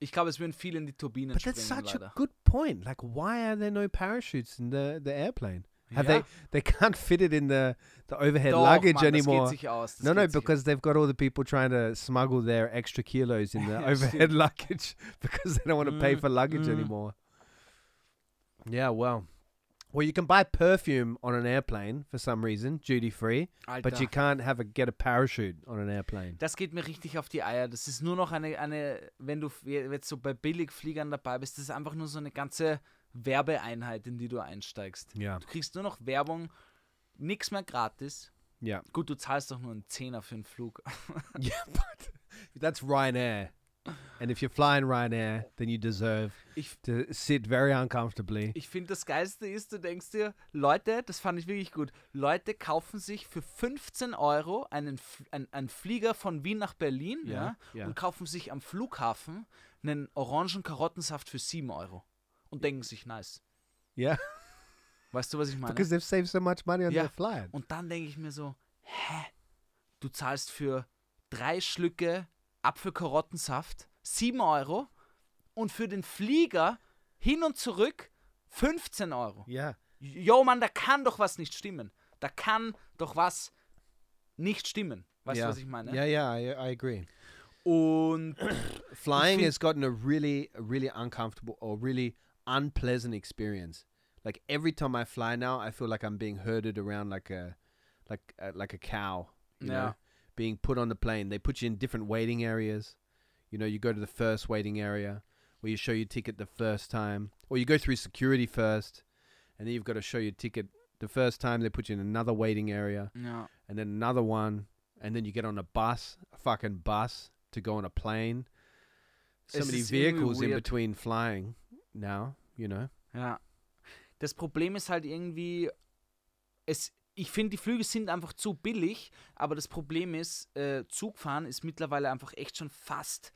Ich glaube, es würden viele in die Turbinen But that's springen, such leider. a good point. Like, why are there no parachutes in the, the airplane? Have Ja. they? They can't fit it in the the overhead Doch, luggage Mann, anymore. Das geht sich aus. Das No, no, because they've got all the people trying to smuggle their extra kilos in the overhead luggage because they don't want to pay Mm, for luggage mm. anymore. Yeah, well, well, you can buy perfume on an airplane for some reason, duty free, Alter, but you can't have a get a parachute on an airplane. das geht mir richtig auf die Eier. Das ist nur noch eine, eine wenn du jetzt so bei Billigfliegern dabei bist, das ist einfach nur so eine ganze Werbeeinheit, in die du einsteigst. Yeah, Du kriegst nur noch Werbung, nichts mehr gratis. yeah, Gut, du zahlst doch nur einen Zehner für einen Flug. yeah. But that's Ryanair, and if you're flying Ryanair, then you deserve Ich, to sit very uncomfortably. ich finde, das Geilste ist, du denkst dir, Leute, das fand ich wirklich gut, Leute kaufen sich für 15 Euro einen, F- ein, einen Flieger von Wien nach Berlin ja, Ja, ja. und kaufen sich am Flughafen einen orangen Karottensaft für 7 Euro und denken sich, nice. Yeah, Weißt du, was ich meine? because they've saved so much money on Ja. their flight. Und dann denke ich mir so, hä? Du zahlst für drei Schlücke Apfelkarottensaft 7 Euro und für den Flieger hin und zurück 15 Euro. Yeah. Jo, Mann, da kann doch was nicht stimmen. Da kann doch was nicht stimmen. Weißt yeah. du, was ich meine? Yeah, yeah, I, I agree. Und Flying has gotten a really, really uncomfortable or really unpleasant experience. Like every time I fly now, I feel like I'm being herded around like a, like uh, like a cow. You Yeah. know, being put on the plane. They put you in different waiting areas. You know, you go to the first waiting area where you show your ticket the first time, or you go through security first, and then you've got to show your ticket the first time. They put you in another waiting area ja, and then another one, and then you get on a bus, a fucking bus, to go on a plane. So Es many vehicles in between flying now, you know. ja. Das Problem ist halt irgendwie, es, ich finde, die Flüge sind einfach zu billig, aber das Problem ist, äh, Zugfahren ist mittlerweile einfach echt schon fast,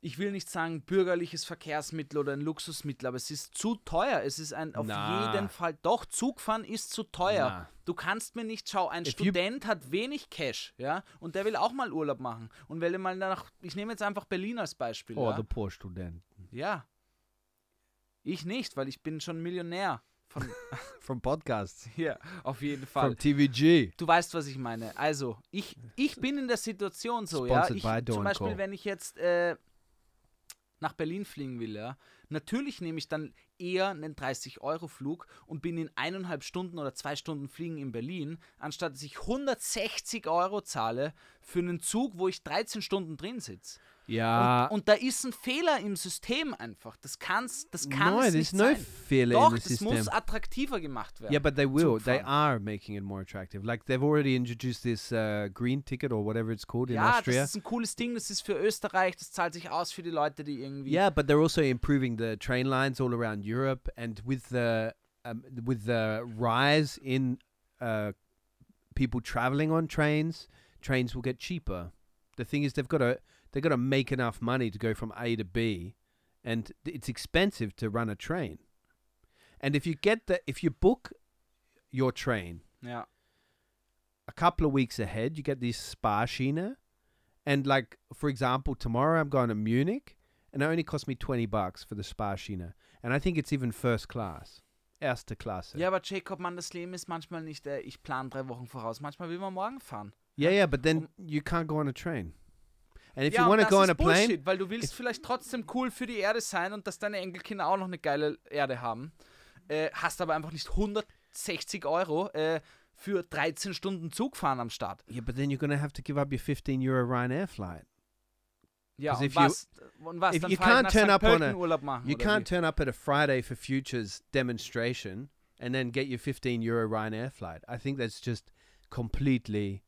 ich will nicht sagen bürgerliches Verkehrsmittel oder ein Luxusmittel, aber es ist zu teuer. Es ist ein, auf Na. jeden Fall, doch, Zugfahren ist zu teuer. Na. Du kannst mir nicht, schau, ein If Student hat wenig Cash, ja, und der will auch mal Urlaub machen. Und will mal nach, ich nehme jetzt einfach Berlin als Beispiel, Or ja. the poor student ja. Ich nicht, weil ich bin schon Millionär. Von from podcasts, hier, auf jeden Fall. from TVG. Du weißt, was ich meine. Also, ich, ich bin in der Situation so, ja. Sponsored Ich, by zum Beispiel, Co. wenn ich jetzt äh, nach Berlin fliegen will, ja, natürlich nehme ich dann eher einen 30-Euro-Flug und bin in eineinhalb Stunden oder zwei Stunden Fliegen in Berlin, anstatt dass ich 160 Euro zahle für einen Zug, wo ich 13 Stunden drin sitze. Yeah. Und, und da ist ein Fehler im System einfach. Das kann's, das kann no, es nicht no sein. failure Doch, das system. muss attraktiver gemacht werden. Yeah, but they will. They are making it more attractive. Like they've already introduced this uh, green ticket or whatever it's called in ja, Austria. das ist ein cooles Ding, das ist für Österreich, das zahlt sich aus für die Leute, die irgendwie. Yeah, but they're also improving the train lines all around Europe, and with the um, with the rise in uh, people traveling on trains, trains will get cheaper. The thing is, they've got to they've got to make enough money to go from A to B, and it's expensive to run a train. And if you get the if you book your train ja. a couple of weeks ahead, you get these Sparschine. And like, for example, tomorrow I'm going to Munich and it only cost me 20 bucks for the Sparschine. And I think it's even first class. Erste Klasse. Ja, aber Jacob, Mann, das Leben ist manchmal nicht, äh, ich plane drei Wochen voraus. Manchmal will man morgen fahren. yeah, yeah, but then um you can't go on a train. And if ja, you want und to go on a plane, Bullshit, weil du willst vielleicht trotzdem cool für die Erde sein und dass deine Enkelkinder auch noch eine geile Erde haben. Äh, hast aber einfach nicht 160 Euro äh, für 13 Stunden Zug fahren am Start. yeah, but then you're going to have to give up your 15 euro Ryanair flight. Und if you- was, und was if dann you can't turn up on a- machen, You can't wie? turn up at a Friday for Futures demonstration and then get your 15 euro Ryanair flight. I think that's just completely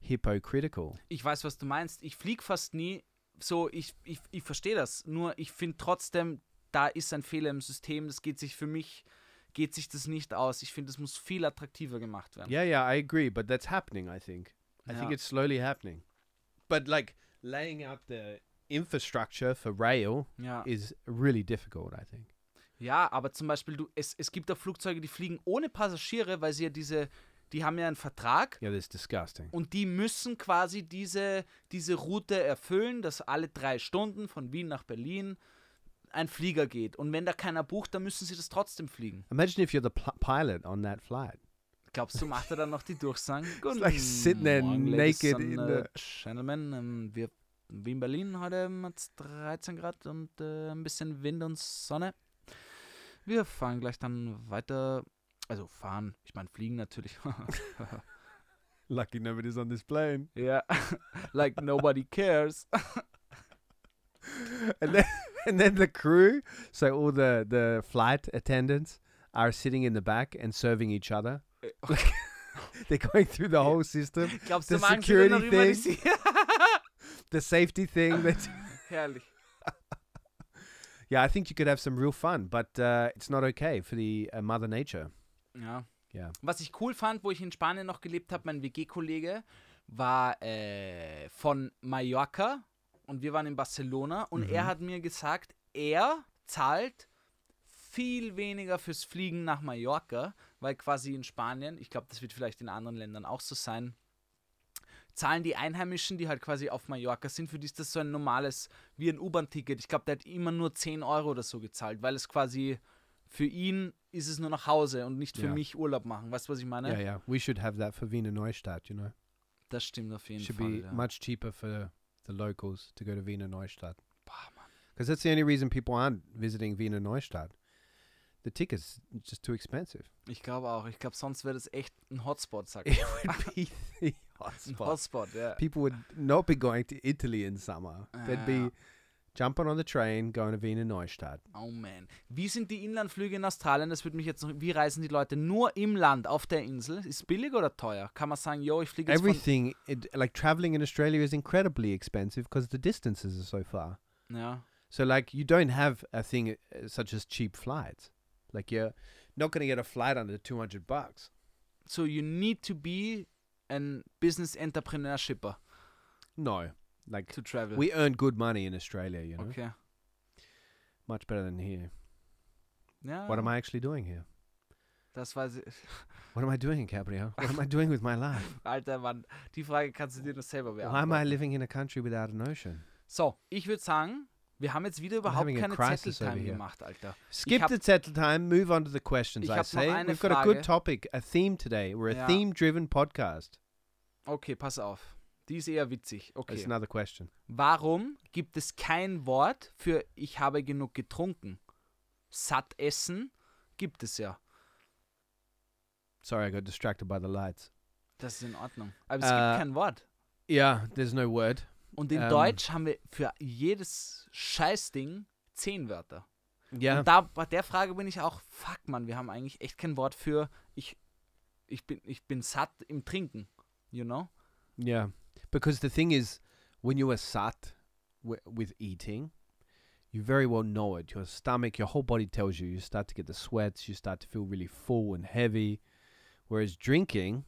hypocritical. Ich weiß, was du meinst. Ich fliege fast nie. So, ich, ich, ich verstehe das. Nur ich finde trotzdem, da ist ein Fehler im System. Das geht sich für mich, geht sich das nicht aus. Ich finde, es muss viel attraktiver gemacht werden. Yeah, yeah, I agree, but that's happening, I think. I think Yeah. it's slowly happening. But like laying out the infrastructure for rail Ja. is really difficult, I think. Ja, aber zum Beispiel, du, es, es gibt auch Flugzeuge, die fliegen ohne Passagiere, weil sie ja diese, die haben ja einen Vertrag Yeah, that's disgusting. und die müssen quasi diese, diese Route erfüllen, dass alle drei Stunden von Wien nach Berlin ein Flieger geht. Und wenn da keiner bucht, dann müssen sie das trotzdem fliegen. Imagine if you're the pilot on that flight. Glaubst du, macht er dann noch die Durchsagen? Guten like sitting there Morgen, naked in the- Gentlemen, ähm, wir Wien-Berlin heute hat es 13 Grad und äh, ein bisschen Wind und Sonne. Wir fahren gleich dann weiter. Also fahren, ich meine fliegen natürlich. Lucky nobody's on this plane. Yeah, like nobody cares. and then and then the crew, so all the the flight attendants are sitting in the back and serving each other. They're going through the whole system. Glaubst The du, machen sie dann noch security thing. The safety thing that Herrlich. Yeah, I think you could have some real fun, but uh, it's not okay for the uh, Mother Nature. Ja. Yeah. Was ich cool fand, wo ich in Spanien noch gelebt habe, mein WG-Kollege war äh, von Mallorca und wir waren in Barcelona und er hat mir gesagt, er zahlt viel weniger fürs Fliegen nach Mallorca, weil quasi in Spanien, ich glaube, das wird vielleicht in anderen Ländern auch so sein, zahlen die Einheimischen, die halt quasi auf Mallorca sind, für die ist das so ein normales, wie ein U-Bahn-Ticket. Ich glaube, der hat immer nur 10 Euro oder so gezahlt, weil es quasi für ihn ist es nur nach Hause und nicht für Ja. mich Urlaub machen. Weißt du, was ich meine? Yeah, yeah. We should have that for Wiener Neustadt, you know. Das stimmt auf jeden should Fall. be ja. much cheaper for the locals to go to Wiener Neustadt. Boah, Mann. Because that's the only reason people aren't visiting Wiener Neustadt. The tickets just too expensive. Ich glaube auch. Ich glaube, sonst wäre das echt ein Hotspot, sag ich. It would be the hotspot. Hotspot, ja. People would not be going to Italy in summer. They'd Ja. be jumping on the train, going to Wiener Neustadt. Oh man. Wie sind die Inlandflüge in Australien? Das würde mich jetzt noch. Wie reisen die Leute nur im Land auf der Insel? Ist billig oder teuer? Kann man sagen, yo, ich fliege jetzt. Everything, it, like traveling in Australia, is incredibly expensive because the distances are so far. Ja. So, like, you don't have a thing uh, such as cheap flights. Like, you're not going to get a flight under 200 bucks. So you need to be an business entrepreneur shipper No. Like, to travel. we earn good money in Australia, you know, okay. much better than here. Ja. What am I actually doing here? Das weiß ich. What am I doing, Gabriel? What am I doing with my life? Alter Mann, die Frage kannst du dir nur selber Why am I beantworten. living in a country without an ocean? So, ich würde sagen, wir haben jetzt wieder überhaupt keine Zetteltime gemacht, Alter. Skip hab- the settle time, move on to the questions, I say. We've got a Frage. good topic, a theme today. We're a Ja. theme driven podcast. Okay, pass auf. Die ist eher witzig. That's Okay. another question. Warum gibt es kein Wort für ich habe genug getrunken? Satt essen gibt es ja. Sorry, I got distracted by the lights. Das ist in Ordnung. Aber es Äh, gibt kein Wort. Yeah, there's no word. Und in Ähm. Deutsch haben wir für jedes Scheißding zehn Wörter. Yeah. Und da bei der Frage bin ich auch, fuck man, wir haben eigentlich echt kein Wort für ich, ich bin ich bin satt im Trinken, you know? Yeah, because the thing is, when you are sat wi- with eating, you very well know it. Your stomach, your whole body tells you. You start to get the sweats. You start to feel really full and heavy. Whereas drinking,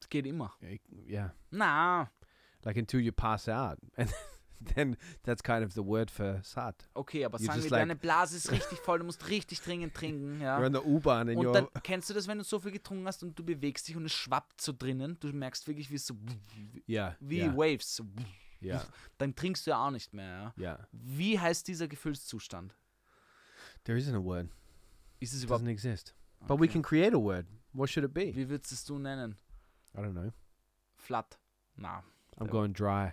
Es geht immer. eh, yeah, Nah. like until you pass out, and then that's kind of the word for sat. okay, aber You sagen wir, like- deine Blase ist richtig voll, du musst richtig dringend trinken, ja. You're in the U-Bahn Und you're dann kennst du das, wenn du so viel getrunken hast und du bewegst dich und es schwappt so drinnen, du merkst wirklich, wie es so yeah, wie yeah, Waves, so, yeah, dann trinkst du ja auch nicht mehr, ja. yeah. Wie heißt dieser Gefühlszustand? There isn't a word. Ist es It überhaupt doesn't exist. But we Okay. can create a word. What should it be? Wie würdest es du nennen? I don't know. Flat. Na. I'm going dry.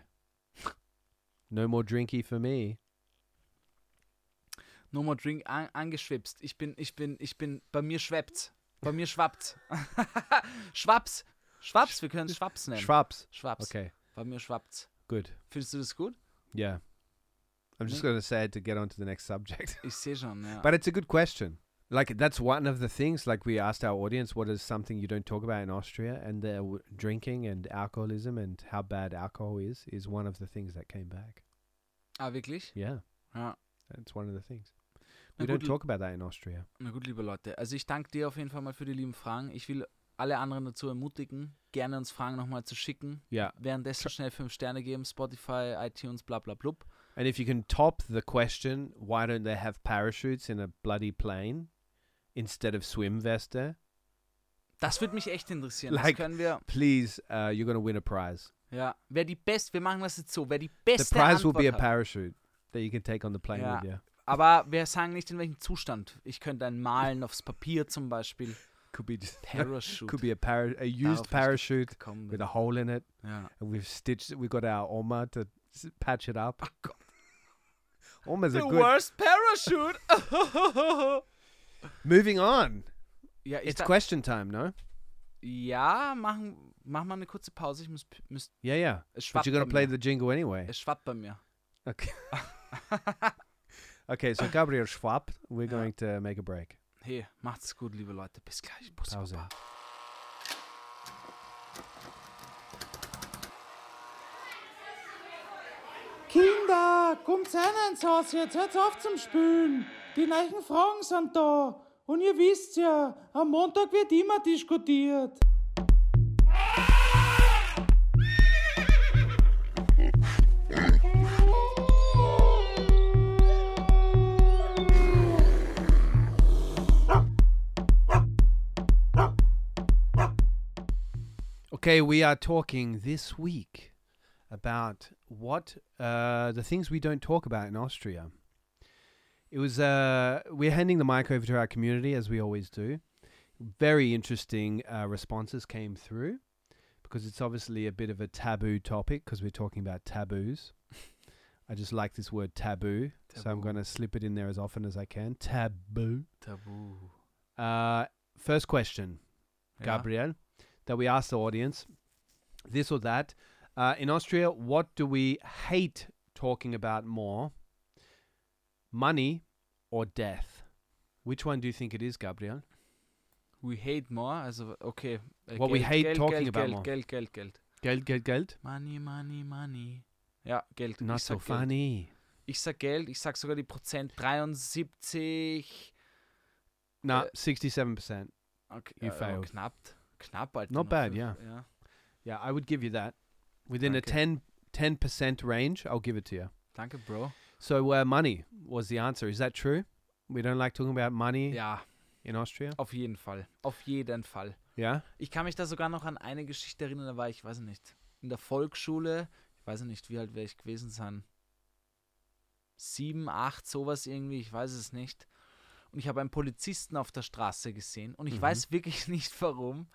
No more drinky for me. No more drink an, angeschwipst. Ich bin, ich bin, ich bin, bei mir schweppt's. Bei mir schwappt's. Schwaps. Schwaps, wir können es Schwaps nennen. Schwaps. Schwaps. Okay, Bei mir schwappt's. good. Findest du das gut? Yeah. I'm just going to say it to get on to the next subject. Ich sehe schon, ja. But it's a good question. Like, that's one of the things. Like, we asked our audience, what is something you don't talk about in Austria? And the w- drinking and alcoholism and how bad alcohol is, is one of the things that came back. ah, wirklich? Yeah. Ja. That's one of the things. Na We don't gut, talk about that in Austria. Na gut, liebe Leute. Also ich danke dir auf jeden Fall mal für die lieben Fragen. Ich will alle anderen dazu ermutigen, gerne uns Fragen nochmal zu schicken. Yeah. Währenddessen schnell fünf Sterne geben, Spotify, iTunes, bla bla blub. And if you can top the question, why don't they have parachutes in a bloody plane instead of swim veste? Das würde mich echt interessieren. Like- das können wir, Please, uh, you're going to win a prize. ja. Wer die beste, wir machen das jetzt so, wer die The beste prize will Antwort be a hat. parachute that you can take on the plane Ja. with you. Aber wir sagen nicht, in welchem Zustand. Ich könnte einen malen aufs Papier zum Beispiel. Could be just Parachute. could be a para- a Darauf used ich parachute with a hole in it, Ja. and we've stitched. We've got our Oma to patch it up. Oma's a The good. worst parachute! Moving on. ja, ich It's question time, no? ja, machen, machen wir eine kurze Pause. Ich muss, muss Yeah, yeah. es But schwappt you're gonna bei play mir. the jingle anyway. Es schwappt bei mir. Okay. okay. So Gabriel Schwab, we're Ja. going to make a break. Hey, macht's gut, liebe Leute. Bis gleich. Bussi, Pause. Baba. Kinder, kommt rein ins Haus jetzt, hört auf zum Spülen. Die neuen Fragen sind da. Und ihr wisst ja, am Montag wird immer diskutiert. Okay, we are talking this week about what uh, the things we don't talk about in Austria. It was uh, we're handing the mic over to our community as we always do. Very interesting uh, responses came through because it's obviously a bit of a taboo topic because we're talking about taboos. I just like this word taboo, so I'm going to slip it in there as often as I can. Taboo. Taboo. Uh, first question. Ja. Gabriel, that we asked the audience this or that. Uh, in Austria, what do we hate talking about more? Money or death? Which one do you think it is, Gabriel? We hate more. Also, okay. äh, What we Geld, hate Geld, talking Geld, about Geld, more. Geld, Geld, Geld. Geld, Geld, Geld? Money, money, money. Ja, Geld. Not ich so Geld. funny. Ich sag Geld. Ich sag sogar die Prozent. 73. No, Uh, 67%. Okay, You ja, aber failed. Knapp. Knapp, Alter. Not bad, yeah. ja. Yeah, I would give you that. Within Okay. a 10, 10% range, I'll give it to you. Danke, Bro. So, uh, money was the answer. Is that true? We don't like talking about money Ja, in Austria? auf jeden Fall. Auf jeden Fall. Yeah? Ich kann mich da sogar noch an eine Geschichte erinnern, da war ich, weiß ich nicht, in der Volksschule, ich weiß nicht, wie alt wäre ich gewesen sein. Sieben, acht, sowas irgendwie, ich weiß es nicht. Und ich habe einen Polizisten auf der Straße gesehen und ich Mhm. weiß wirklich nicht warum.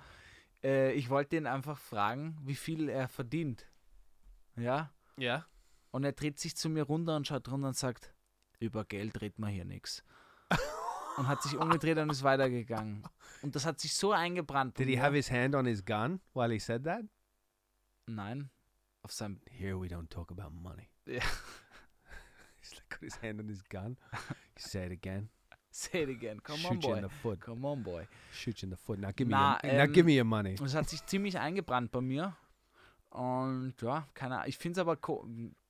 Äh, ich wollte ihn einfach fragen, wie viel er verdient. Ja? Yeah. Und er dreht sich zu mir runter und schaut runter und sagt, über Geld redet man hier nichts. und hat sich umgedreht und ist weitergegangen. Und das hat sich so eingebrannt. Did he have his hand on his gun while he said that? Nein. auf seinem Here we don't talk about money. Ja. He's like got his hand on his gun. Say it again. Say it again, come on Shoot you in boy, the foot. come on boy. Shoot you in the foot. Now give me Na, your, now give ähm, me your money. Und es hat sich ziemlich eingebrannt bei mir. Und ja, keine Ahnung. Ich finde es aber,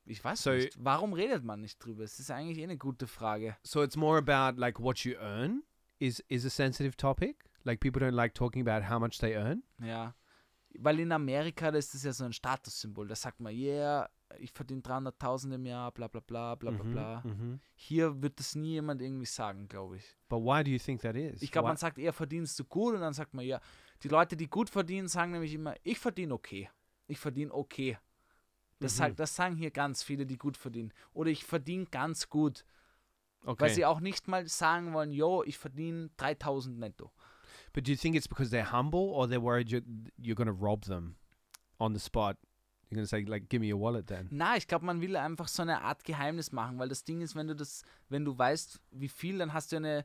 ich weiß So- nicht, warum redet man nicht drüber? Es ist eigentlich eh eine gute Frage. So it's more about like what you earn is is a sensitive topic. Like people don't like talking about how much they earn. Ja. Weil in Amerika, da ist das ja so ein Statussymbol. Da sagt man, yeah, ich verdiene 300.000 im Jahr, bla bla bla, bla bla Mhm, bla. mhm. Hier wird das nie jemand irgendwie sagen, glaube ich. But why do you think that is? Ich glaube, man sagt eher, verdienst du gut und dann sagt man, ja, die Leute, die gut verdienen, sagen nämlich immer, ich verdiene okay. Ich verdiene okay. Das, Mhm. sagt, das sagen hier ganz viele, die gut verdienen. Oder ich verdiene ganz gut. okay. Weil sie auch nicht mal sagen wollen, yo, ich verdiene 3000 netto. But do you think it's because they're humble or they're worried you're, you're going to rob them on the spot? You're going to say, like, give me your wallet then. Na, ich glaube, man will einfach so eine Art Geheimnis machen, weil das Ding ist, wenn du das, wenn du weißt, wie viel, dann hast du eine,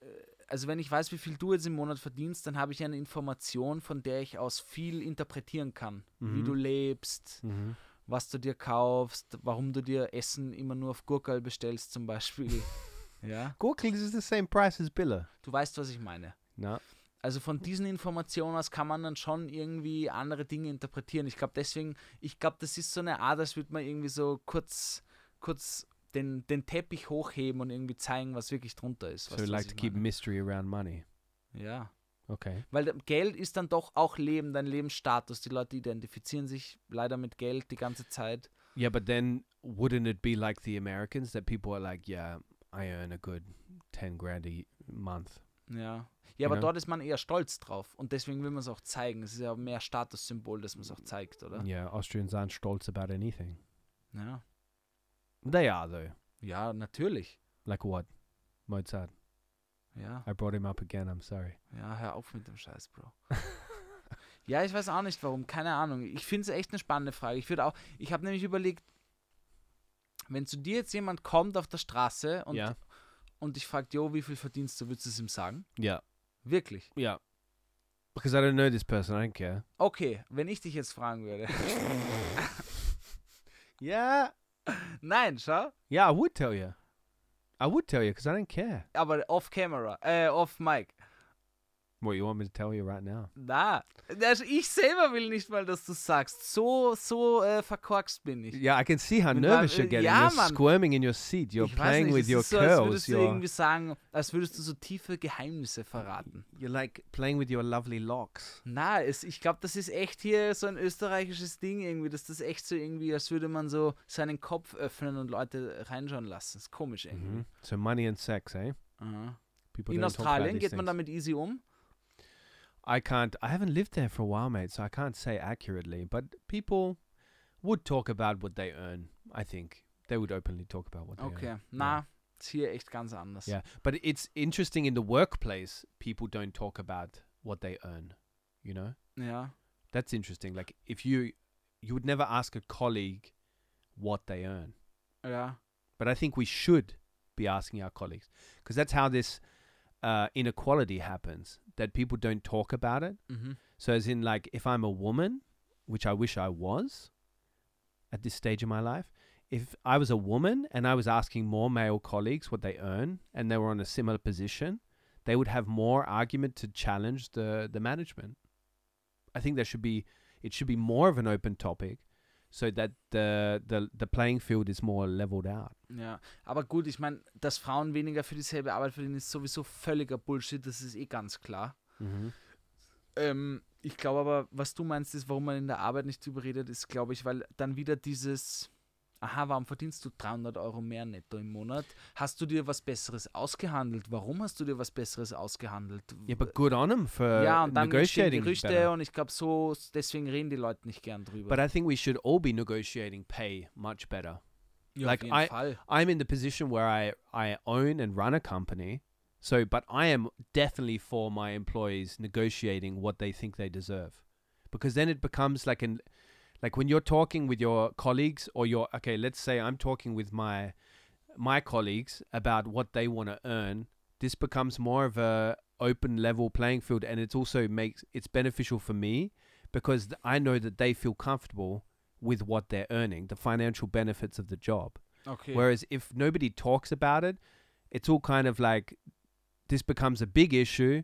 äh, also wenn ich weiß, wie viel du jetzt im Monat verdienst, dann habe ich eine Information, von der ich aus viel interpretieren kann. Wie Mhm. du lebst, Mm-hmm. was du dir kaufst, warum du dir Essen immer nur auf Gurkel bestellst zum Beispiel. ja, Gorklis is the same price as Billa. du weißt, was ich meine. No. Also von diesen Informationen aus kann man dann schon irgendwie andere Dinge interpretieren. Ich glaube deswegen, ich glaube, das ist so eine Art, als würde man irgendwie so kurz, kurz den, den Teppich hochheben und irgendwie zeigen, was wirklich drunter ist. So you like to keep meine? mystery around money. Ja. Okay. Weil Geld ist dann doch auch Leben, dein Lebensstatus. Die Leute identifizieren sich leider mit Geld die ganze Zeit. Yeah, but then wouldn't it be like the Americans that people are like, yeah, I earn a good 10 grand a month? Ja. Ja, aber Ja. dort ist man eher stolz drauf. Und deswegen will man es auch zeigen. Es ist ja mehr Statussymbol, dass man es auch zeigt, oder? Yeah, Austrians aren't stolz about anything. Ja. They are, though. Ja, natürlich. Like what? Mozart. Ja. I brought him up again, I'm sorry. Ja, hör auf mit dem Scheiß, Bro. ja, ich weiß auch nicht warum, keine Ahnung. Ich finde es echt eine spannende Frage. Ich würde auch, ich habe nämlich überlegt, wenn zu dir jetzt jemand kommt auf der Straße und, yeah. und dich fragt, jo, wie viel verdienst du, würdest du es ihm sagen? Yeah. Wirklich? Yeah. Because I don't know this person, I don't care. Okay, wenn ich dich jetzt fragen würde. Yeah. Nein, schau. Yeah, I would tell you. I would tell you because I don't care. Aber off camera, äh, off mic. What, you want me to tell you right now? Na, also ich selber will nicht mal, dass du sagst. So, so äh, verkorkst bin ich. Yeah, I can see how nervous you're getting. ja, you're Mann. squirming in your seat. You're ich playing nicht, with your so, als curls. würdest du irgendwie sagen, als würdest du so tiefe Geheimnisse verraten. you're like playing with your lovely locks. Na, es, ich glaube, das ist echt hier so ein österreichisches Ding irgendwie, dass das echt so irgendwie, als würde man so seinen Kopf öffnen und Leute reinschauen lassen. ist komisch irgendwie. Mhm. So money and sex, eh? Aha. People In Australien geht man damit easy um. I can't. I haven't lived there for a while, mate, so I can't say accurately. But people would talk about what they earn. I think they would openly talk about what they Okay, earn. na, ist hier echt ganz anders. Yeah, but it's interesting in the workplace. People don't talk about what they earn. You know, Ja, that's interesting. Like if you, you would never ask a colleague what they earn. ja, But I think we should be asking our colleagues because that's how this uh, inequality happens. That people don't talk about it. mhm. So, as in, like, if I'm a woman, which I wish I was at this stage of my life, if I was a woman and I was asking more male colleagues what they earn and they were on a similar position, they would have more argument to challenge the, the management. I think there should be, it should be more of an open topic so that the, the, the playing field is more leveled out. Ja, aber gut, ich meine, dass Frauen weniger für dieselbe Arbeit verdienen, ist sowieso völliger Bullshit, das ist eh ganz klar. Mm-hmm. Ähm, ich glaube aber, was du meinst, ist, warum man in der Arbeit nicht drüber redet, ist, glaube ich, weil dann wieder dieses, aha, warum verdienst du 300 Euro mehr netto im Monat? Hast du dir was Besseres ausgehandelt? Warum hast du dir was Besseres ausgehandelt? Yeah, but good on them for ja, und dann negotiating Gerüchte better. und ich glaube, so, deswegen reden die Leute nicht gern drüber. But I think we should all be negotiating pay much better. ja, like, I- Fall. I'm in the position where I, I own and run a company. So, but I am definitely for my employees negotiating what they think they deserve. Because then it becomes like an, like when you're talking with your colleagues or your, okay, let's say I'm talking with my, my colleagues about what they want to earn. This becomes more of a open level playing field. And it also makes, it's beneficial for me because I know that they feel comfortable with what they're earning, the financial benefits of the job. Okay. Whereas if nobody talks about it, it's all kind of like this becomes a big issue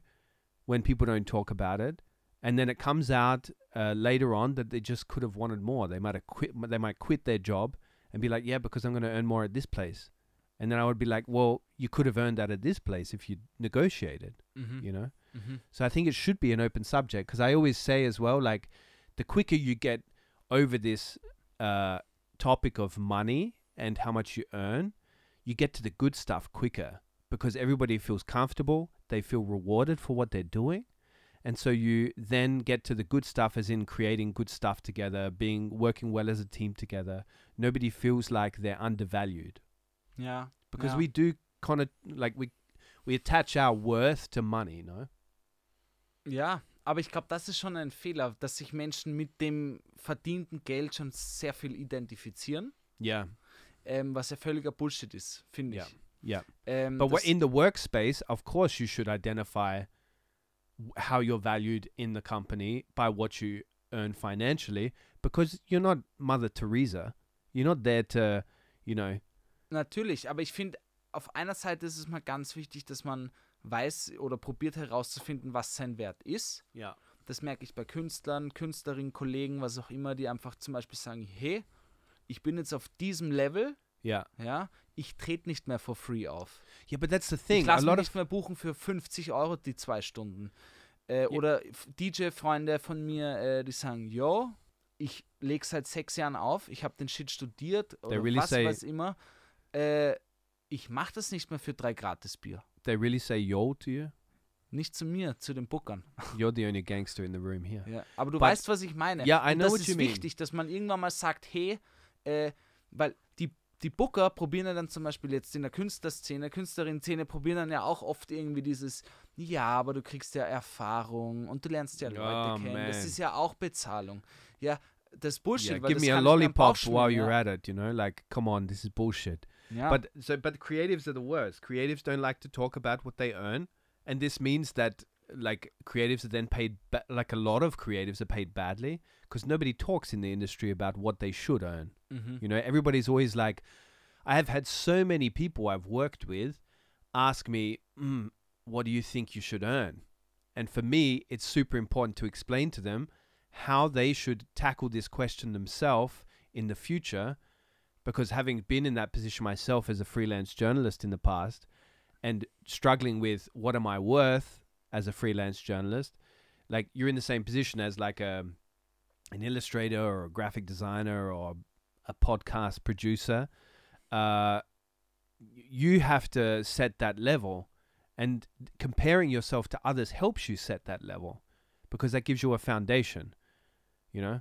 when people don't talk about it, and then it comes out uh, later on that they just could have wanted more. They might have quit. They might quit their job and be like, "Yeah, because I'm going to earn more at this place," and then I would be like, "Well, you could have earned that at this place if you negotiated." mhm. You know. Mhm. So I think it should be an open subject because I always say as well, like the quicker you get over this uh, topic of money and how much you earn, you get to the good stuff quicker because everybody feels comfortable, they feel rewarded for what they're doing. And so you then get to the good stuff as in creating good stuff together, being working well as a team together. Nobody feels like they're undervalued Ja. because ja. we do kind of like we we attach our worth to money, no? Ja, aber ich glaube, das ist schon ein Fehler, dass sich Menschen mit dem verdienten Geld schon sehr viel identifizieren, Yeah. ähm, was ja völliger Bullshit ist, finde Ja. ich. Yeah. Ähm, But in the workspace, of course, you should identify how you're valued in the company by what you earn financially, because you're not Mother Teresa. You're not there to, you know, Natürlich, aber ich finde, auf einer Seite ist es mal ganz wichtig, dass man weiß oder probiert herauszufinden, was sein Wert ist. yeah, Das merke ich bei Künstlern, Künstlerinnen, Kollegen, was auch immer, die einfach zum Beispiel sagen, hey, ich bin jetzt auf diesem Level, yeah, ja, ich trete nicht mehr for free auf. yeah. But that's the Ich thing. A lasse nicht mehr buchen für 50 Euro die zwei Stunden. Äh, Oder f- DJ-Freunde von mir, äh, die sagen, yo, ich lege seit sechs Jahren auf, ich habe den Shit studiert oder really was weiß immer. Äh, ich mache das nicht mehr für drei Gratis-Bier. they really say yo to you. Nicht zu mir, zu den Bookern. You're the only gangster in the room here. Ja. Aber du But- weißt, was ich meine. Yeah, I Und know das what ist you mean. wichtig, dass man irgendwann mal sagt, hey, äh, weil die, Booker probieren ja dann zum Beispiel jetzt in der Künstlerszene, Künstlerinnen-Szene probieren dann ja auch oft irgendwie dieses, ja, aber du kriegst ja Erfahrung und du lernst ja Leute Oh, kennen. Das man. ist ja auch Bezahlung. Ja, das ist Bullshit. Yeah, give das me a lollipop while you're ja. at it. You know, like, come on, this is bullshit. Ja. But so, but creatives are the worst. Creatives don't like to talk about what they earn, and this means that like creatives are then paid like a lot of creatives are paid badly because nobody talks in the industry about what they should earn. Mhm. You know, everybody's always like, I have had so many people I've worked with ask me, mm, "What do you think you should earn?" And for me, it's super important to explain to them how they should tackle this question themselves in the future because having been in that position myself as a freelance journalist in the past and struggling with what am I worth as a freelance journalist, like you're in the same position as like a an illustrator or a graphic designer or a podcast producer. Uh, you have to set that level, and comparing yourself to others helps you set that level because that gives you a foundation, you know,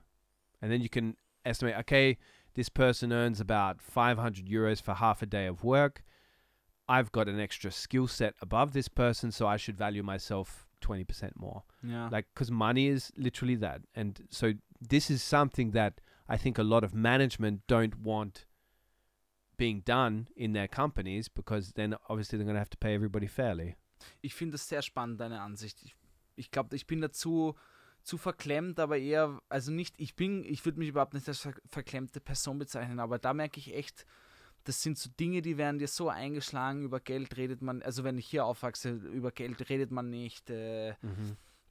and then you can estimate. Okay, this person earns about 500 euros for half a day of work. I've got an extra skill set above this person, so I should value myself 20% more. Yeah. Like, because money is literally that. And so, this is something that I think a lot of management don't want being done in their companies because then obviously they're going to have to pay everybody fairly. ich finde das sehr spannend, deine Ansicht. Ich, ich glaube, ich bin dazu zu verklemmt, aber eher, also nicht, ich bin, ich würde mich überhaupt nicht als ver verklemmte Person bezeichnen, aber da merke ich echt, das sind so Dinge, die werden dir so eingeschlagen, über Geld redet man, also wenn ich hier aufwachse, über Geld redet man nicht, äh,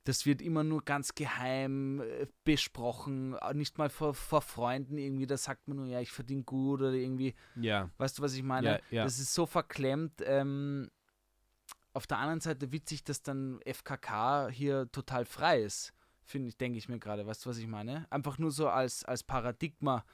das wird immer nur ganz geheim äh, besprochen, äh, nicht mal vor, vor Freunden irgendwie, da sagt man nur, ja, ich verdiene gut oder irgendwie, Yeah. Weißt du, was ich meine? Ja, ja. Das ist so verklemmt. Ähm, auf der anderen Seite witzig, dass dann FKK hier total frei ist. Finde ich, denke ich mir gerade. Weißt du, was ich meine? Einfach nur so als, als Paradigma.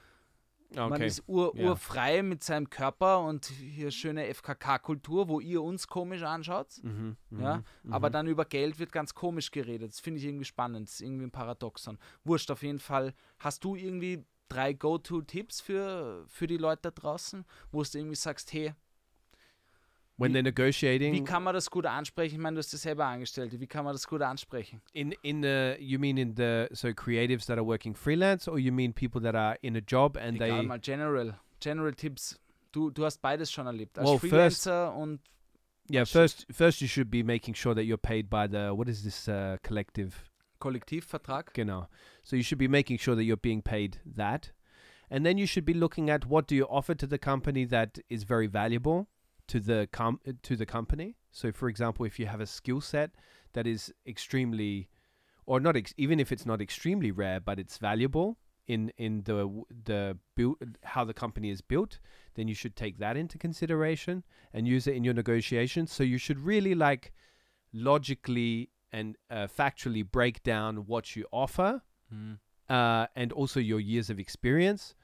Man Okay. ist ur, Ja. urfrei mit seinem Körper und hier schöne FKK-Kultur, wo ihr uns komisch anschaut. Mhm, Ja, mhm, aber mhm. dann über Geld wird ganz komisch geredet. Das finde ich irgendwie spannend. Das ist irgendwie ein Paradoxon. Wurscht, auf jeden Fall. Hast du irgendwie drei Go-To-Tipps für, für die Leute da draußen, wo du irgendwie sagst, hey, when they're negotiating wie kann man das gut ansprechen? Ich meine, du hast das selber Angestellte. Wie kann man das gut ansprechen? in in the you mean in the so creatives that are working freelance or you mean people that are in a job and Egal, they mal General. General Tipps. Du, du hast beides schon erlebt. Als Well, first- Freelancer und yeah first first you should be making sure that you're paid by the what is this uh, collective Kollektivvertrag. Genau. So you should be making sure that you're being paid that. and then you should be looking at what do you offer to the company that is very valuable to the com- to the company. So, for example, if you have a skill set that is extremely, or not ex- even if it's not extremely rare, but it's valuable in in the the build how the company is built, then you should take that into consideration and use it in your negotiations. So you should really like logically and uh, factually break down what you offer uh, and also your years of experience.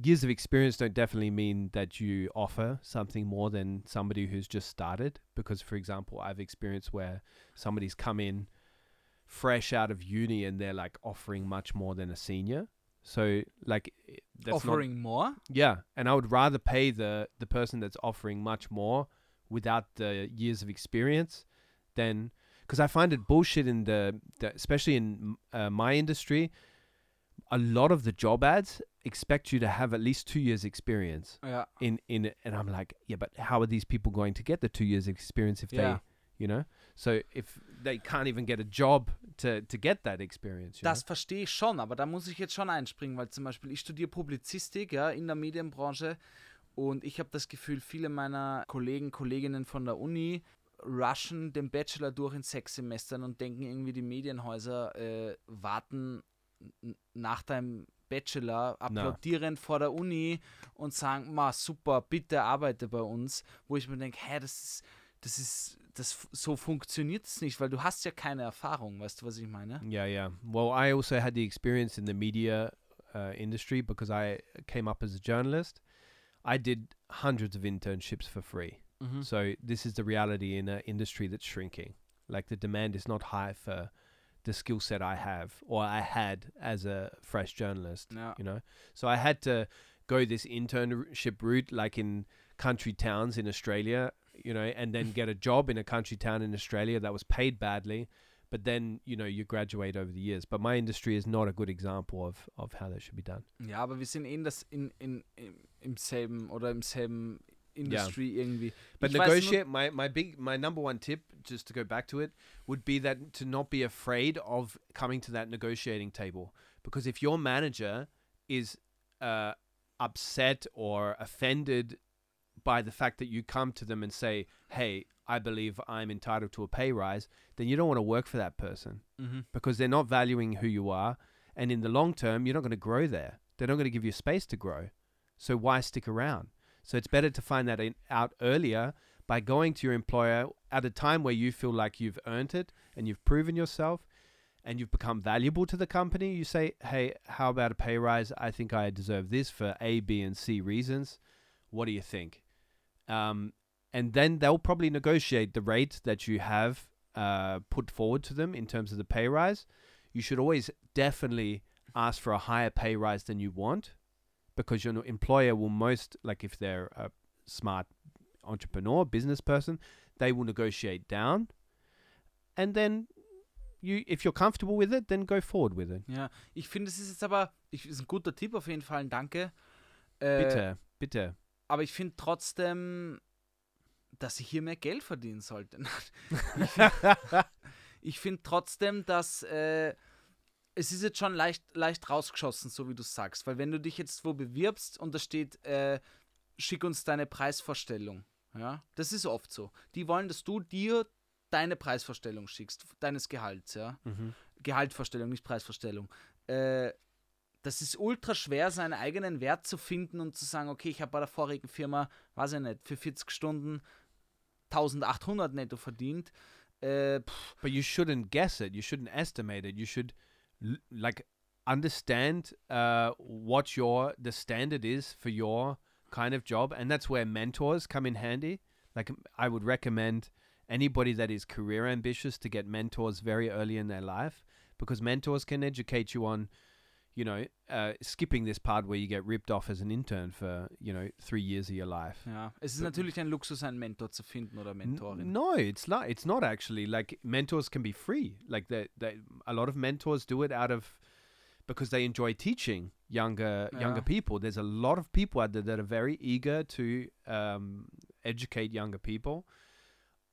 Years of experience don't definitely mean that you offer something more than somebody who's just started. Because, for example, I've experienced where somebody's come in fresh out of uni and they're like offering much more than a senior. So, like, that's not Offering more? yeah, and I would rather pay the the person that's offering much more without the years of experience than because I find it bullshit in the, the especially in uh, my industry. A lot of the job ads expect you to have at least two years experience Ja. in in it, and I'm like, yeah, but how are these people going to get the two years experience if Yeah. they, you know? So if they can't even get a job to to get that experience, you Das verstehe ich schon, aber da muss ich jetzt schon einspringen, weil zum Beispiel ich studiere Publizistik ja, in der Medienbranche und ich habe das Gefühl, viele meiner Kollegen, Kolleginnen von der Uni rushen den Bachelor durch in sechs Semestern und denken irgendwie, die Medienhäuser äh, warten nach deinem Bachelor applaudierend vor der Uni und sagen, ma super, bitte arbeite bei uns, wo ich mir denke, hä, das ist, das ist, das so funktioniert es nicht, weil du hast ja keine Erfahrung, weißt du, was ich meine? Yeah, yeah. Well, I also had the experience in the media uh, industry because I came up as a journalist. I did hundreds of internships for free. Mhm. So this is the reality in an industry that's shrinking. Like the demand is not high for the skill set I have or I had as a fresh journalist. Ja. You know, so I had to go this internship route, like in country towns in Australia. You know, and then get a job in a country town in Australia that was paid badly but then you know you graduate over the years but my industry is not a good example of of how that should be done Ja, aber wir sind in das in, in, im, im selben oder im selben Industry irgendwie. but Ich negotiate my my big my number one tip just to go back to it would be that to not be afraid of coming to that negotiating table because if your manager is uh, upset or offended by the fact that you come to them and say hey i believe i'm entitled to a pay rise then you don't want to work for that person Mhm. because they're not valuing who you are. And in the long term, you're not going to grow there. They're not going to give you space to grow. So why stick around? So it's better to find that in, out earlier by going to your employer at a time where you feel like you've earned it and you've proven yourself and you've become valuable to the company. You say, hey, how about a pay rise? I think I deserve this for A, B, and C reasons. What do you think? Um, and then they'll probably negotiate the rate that you have uh, put forward to them in terms of the pay rise. You should always definitely ask for a higher pay rise than you want because your employer will most, like if they're a smart entrepreneur, business person, they will negotiate down. And then you, if you're comfortable with it, then go forward with it. Ja, ich finde, es ist jetzt aber, ich, ist ein guter Tipp auf jeden Fall, danke. Äh, Bitte, bitte. Aber ich finde trotzdem, dass ich hier mehr Geld verdienen sollte. ich finde trotzdem, dass äh, es ist jetzt schon leicht, leicht rausgeschossen, so wie du sagst. Weil wenn du dich jetzt wo bewirbst und da steht, äh, schick uns deine Preisvorstellung. Ja, das ist oft so. Die wollen, dass du dir deine Preisvorstellung schickst, deines Gehalts, ja. Mhm. Gehaltsvorstellung, nicht Preisvorstellung. Äh, das ist ultra schwer, seinen eigenen Wert zu finden und zu sagen, okay, ich habe bei der vorigen Firma, weiß ich nicht, für 40 Stunden 1800 netto verdient. Äh, But you shouldn't guess it. You shouldn't estimate it. You should like understand uh, what your the standard is for your kind of job, and that's where mentors come in handy. Like I would recommend anybody that is career ambitious to get mentors very early in their life because mentors can educate you on, you know, uh, skipping this part where you get ripped off as an intern for you know three years of your life. ja. Es ist natürlich ein Luxus, einen Mentor zu finden oder Mentorin. No, it's not. It's not actually. Like mentors can be free. Like that. That a lot of mentors do it out of because they enjoy teaching younger younger people. There's a lot of people out there that are very eager to um, educate younger people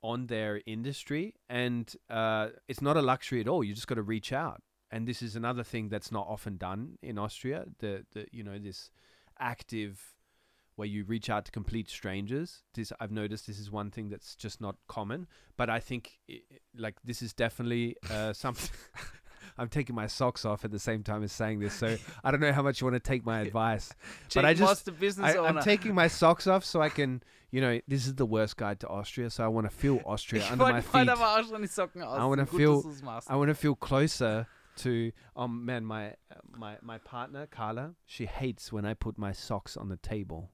on their industry, and uh, it's not a luxury at all. You just got to reach out. And this is another thing that's not often done in Austria. The the you know this active where you reach out to complete strangers. This I've noticed. This is one thing that's just not common. But I think i i- like this is definitely uh, something. I'm taking my socks off at the same time as saying this, so I don't know how much you want to take my advice. But I just the business I, I'm taking my socks off so I can, you know, this is the worst guide to Austria, so I want to feel Austria ich under my feet. aber auch schon die Socken aus. wanna feel- dass du's machst. I want to feel closer to. Um, man, my uh, my my partner Carla, she hates when I put my socks on the table,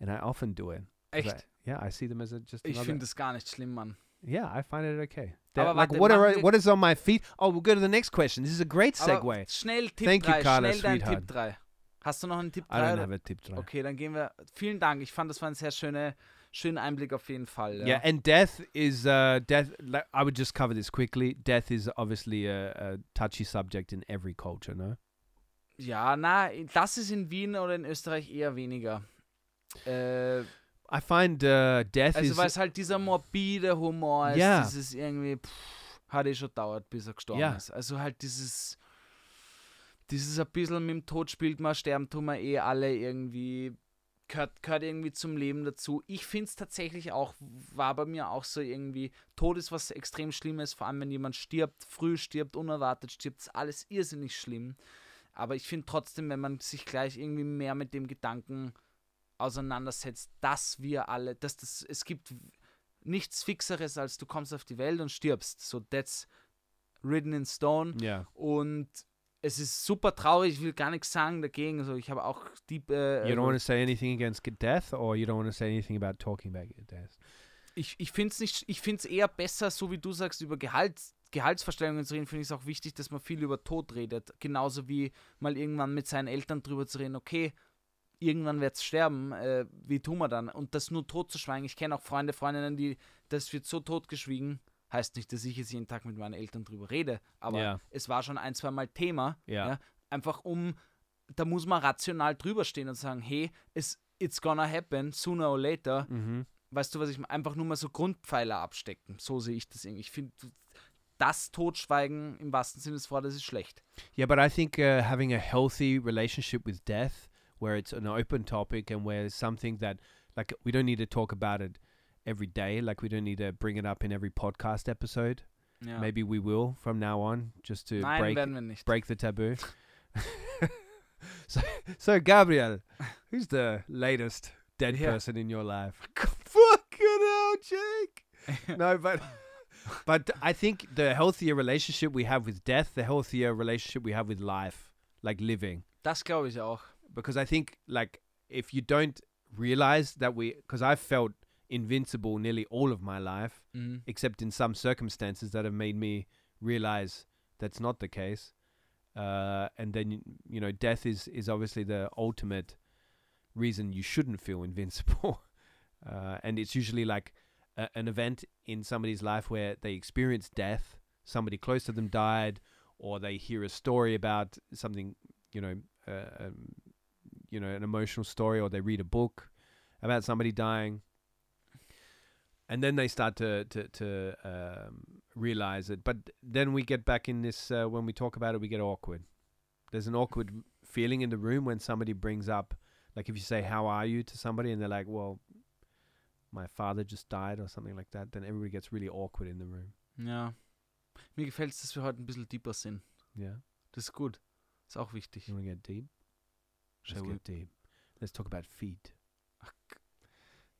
and I often do it. 'cause I- yeah, I see them as a just. Ich finde das gar nicht schlimm, Mann. Yeah, I find it okay. Like what are what is on my feet? Oh, we'll go to the next question. This is a great segue. schnell Tipp Thank you, Carla, schnell dein. Tipp 3. Hast du noch einen Tipp I don't have a tip to Okay, dann gehen wir. Vielen Dank. Ich fand, das war ein sehr schöner, schöner Einblick auf jeden Fall. Ja. Yeah, and death is uh death. I would just cover this quickly. Death is obviously a, a touchy subject in every culture. No. ja, na, das ist in Wien oder in Österreich eher weniger. Äh, I find uh, death also, is weil es halt dieser morbide Humor ist, Ja. dieses irgendwie, pff, hat eh schon dauert, bis er gestorben Ja. ist. Also halt dieses, dieses ein bisschen mit dem Tod spielt man, sterben tun wir eh alle irgendwie, gehört, gehört irgendwie zum Leben dazu. Ich finde es tatsächlich auch, war bei mir auch so irgendwie, Tod ist was extrem Schlimmes, vor allem wenn jemand stirbt, früh stirbt, unerwartet stirbt, ist alles irrsinnig schlimm. Aber ich finde trotzdem, wenn man sich gleich irgendwie mehr mit dem Gedanken auseinandersetzt, dass wir alle, dass das, es gibt nichts Fixeres, als du kommst auf die Welt und stirbst. So, that's written in stone. yeah. Und es ist super traurig, ich will gar nichts sagen dagegen. So, ich habe auch die. Äh, You don't want to also, say anything against death, or you don't want to say anything about talking about death. ich ich finde es nicht, ich finde es eher besser, so wie du sagst, über Gehalt, Gehaltsverstellungen zu reden, finde ich es auch wichtig, dass man viel über Tod redet. Genauso wie mal irgendwann mit seinen Eltern drüber zu reden, okay, irgendwann wird es sterben, äh, wie tun wir dann? Und das nur totzuschweigen. Ich kenne auch Freunde, Freundinnen, die, das wird so totgeschwiegen. Heißt nicht, dass ich jetzt jeden Tag mit meinen Eltern drüber rede, aber Ja. es war schon ein, zwei Mal Thema. Ja. Einfach um, da muss man rational drüber stehen und sagen, hey, es, it's gonna happen, sooner or later. Mm-hmm. Weißt du, was ich? Einfach nur mal so Grundpfeiler abstecken. So sehe ich das irgendwie. Ich finde, das Totschweigen im wahrsten Sinne des Wortes ist schlecht. Yeah, but I think uh, having a healthy relationship with death, where it's an open topic and where it's something that, like, we don't need to talk about it every day. Like, we don't need to bring it up in every podcast episode. Ja. Maybe we will from now on, just to Nein, break werden wir nicht. break the taboo. so, so Gabriel, who's the latest dead Yeah. person in your life? Fucking hell, Jake. no, but but I think the healthier relationship we have with death, the healthier relationship we have with life, like living. Das glaube ich auch. Because I think like if you don't realize that we, because I've felt invincible nearly all of my life, Mhm. except in some circumstances that have made me realize that's not the case. Uh, and then you know, death is is obviously the ultimate reason you shouldn't feel invincible. Uh, and it's usually like a, an event in somebody's life where they experience death, somebody close to them died, or they hear a story about something, you know, uh, um, you know, an emotional story, or they read a book about somebody dying and then they start to to to um, realize it. But then we get back in this uh, when we talk about it, we get awkward. There's an awkward feeling in the room when somebody brings up, like if you say "How are you" to somebody, and they're like, "Well, my father just died" or something like that. Then everybody gets really awkward in the room. Ja. Mir gefällt es, dass wir heute ein bisschen deeper sind. Yeah, Das ist gut. Ist auch wichtig. you get deep? Let's Shall we? get deep. Let's talk about feet.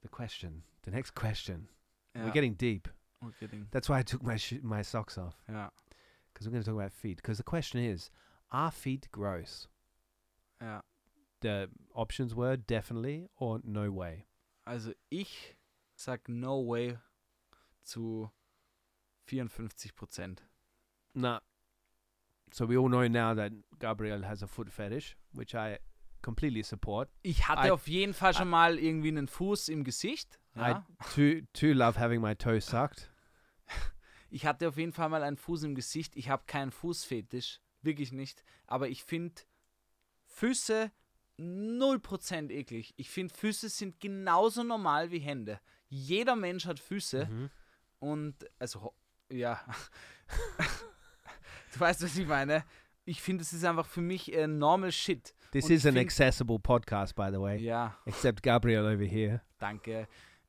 The question, the next question. Ja. We're getting deep. We're getting- That's why I took my sh- my socks off. Ja. because we're going to talk about feet. Because the question is, are feet gross? Ja. The options were definitely or no way. Also ich sag no way zu 54 Prozent. Nah. So we all know now that Gabriel has a foot fetish, which I completely support. Ich hatte I- auf jeden Fall schon mal irgendwie einen Fuß im Gesicht. Ja. I too too love having my toes sucked. Ich hatte auf jeden Fall mal einen Fuß im Gesicht. Ich habe keinen Fußfetisch, wirklich nicht. Aber ich finde Füße 0% eklig. Ich finde Füße sind genauso normal wie Hände. Jeder Mensch hat Füße Mhm. und also ja. Du weißt, was ich meine? Ich finde, es ist einfach für mich äh, normal shit. This Und is an find- accessible podcast, by the way. Ja, Except Gabriel over here. danke.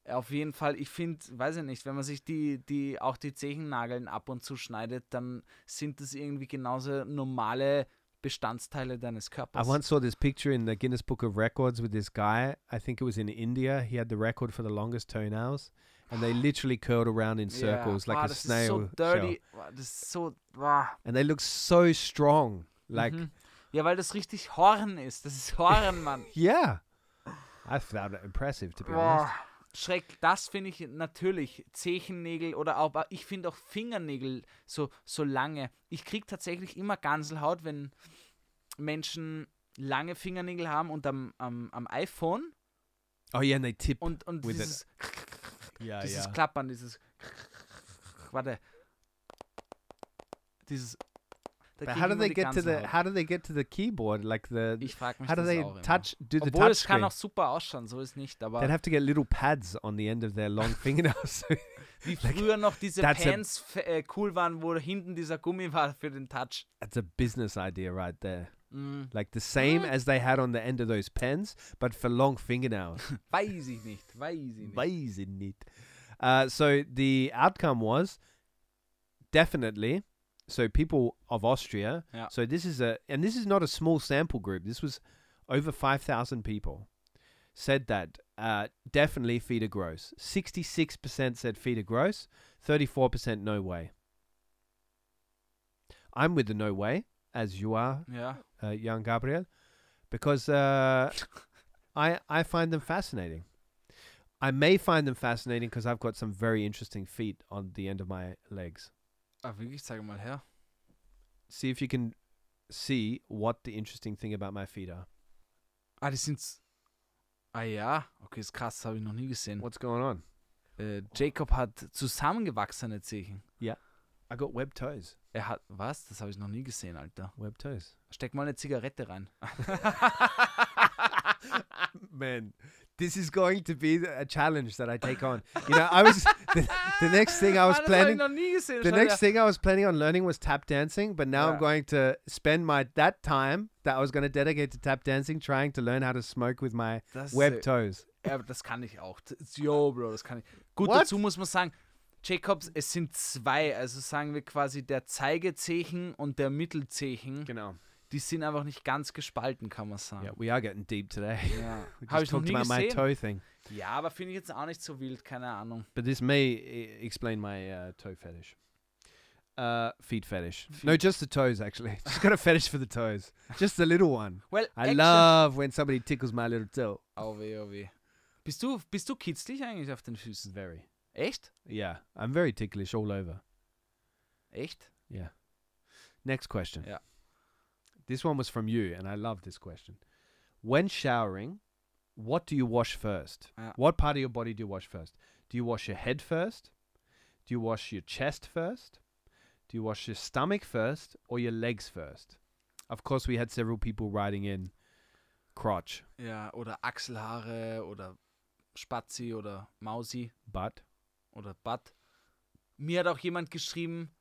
Auf jeden Fall, ich finde, weiß ich nicht, wenn man sich die, die, auch die Zehennageln ab und zu schneidet, dann sind das irgendwie genauso normale Bestandteile deines I Körpers. once saw this picture in the Guinness Book of Records with this guy. I think it was in India. He had the record for the longest toenails, and they literally curled around in circles like Boah, a snail so dirty. Boah, das ist so. Boah. And they look so strong. Like, Mhm. Ja, weil das richtig Horn ist. Das ist Horn, Mann. yeah. I found it impressive, to be honest. Schreck, das finde ich natürlich. Zechennägel oder auch, ich finde auch Fingernägel so, so lange. Ich kriege tatsächlich immer Ganselhaut, wenn Menschen lange Fingernägel haben und am, am, am iPhone Oh, yeah, and they tip. und, und dieses, yeah, dieses yeah. Klappern, dieses warte. Dieses But how do they get to the Ganselhaut. how do they get to the keyboard? Like the Ich frage mich how do das they auch immer. touch do the Obwohl touch es kann screen? auch super ausschauen, so ist nicht, aber They'd have to get little pads on the end of their long fingernails. wie früher noch diese that's a- Pants f- äh, cool waren, wo hinten dieser Gummi war für den Touch. That's a business idea right there. Mm, Like the same as they had on the end of those pens, but for long fingernails. weiß ich nicht, weiß ich nicht. Weiß ich nicht. Uh, so the outcome was definitely so people of Austria. Yeah. So this is a and this is not a small sample group. This was over five thousand people said that uh, definitely are gross. Sixty six percent said feed are gross. Thirty four percent no way. I'm with the no way as you are, Ja, uh, young Gabriel, because uh, I I find them fascinating. I may find them fascinating because I've got some very interesting feet on the end of my legs. Ah, wirklich, sag mal her. See if you can see what the interesting thing about my feet are. Ah, die sind. Ah ja, okay, ist krass, habe ich noch nie gesehen. What's going on? Äh, Jacob hat zusammengewachsene Zehen. I got webbed toes. Er hat. Was? Das habe ich noch nie gesehen, Alter. Webbed toes. Steck mal eine Zigarette rein. Man, this is going to be a challenge that I take on. You know, I was the, the next thing I was planning. The next thing I was planning on learning was tap dancing, but now I'm Yeah. going to spend my that time that I was going to dedicate to tap dancing trying to learn how to smoke with my Das, webbed äh, toes. Ja, das kann ich auch. Yo, Bro, das kann ich. Gut, What? dazu muss man sagen, Jacobs, es sind zwei, also sagen wir quasi der Zeigezehen und der Mittelzehen, Genau. Die sind einfach nicht ganz gespalten, kann man sagen. Yeah, we are getting deep today. Ja. We Habe ich noch nie gesehen. Ja, aber finde ich jetzt auch nicht so wild, keine Ahnung. but this may uh, explain my uh, toe fetish. Uh, feet fetish. No, Feet. just the toes actually. Just got a fetish for the toes. Just the little one. Well, I love when somebody tickles my little toe. Oh weh, oh weh. Bist du, bist du kitzlig eigentlich auf den Füßen? Very. Echt? Yeah, I'm very ticklish all over. Echt? Yeah. Next question. Yeah. This one was from you, and I love this question. When showering, what do you wash first? Yeah. What part of your body do you wash first? Do you wash your head first? Do you wash your chest first? Do you wash your stomach first or your legs first? Of course, we had several people writing in crotch, Yeah, oder Achselhaare oder Spazi oder Mausi butt. oder Butt. Mir hat auch jemand geschrieben,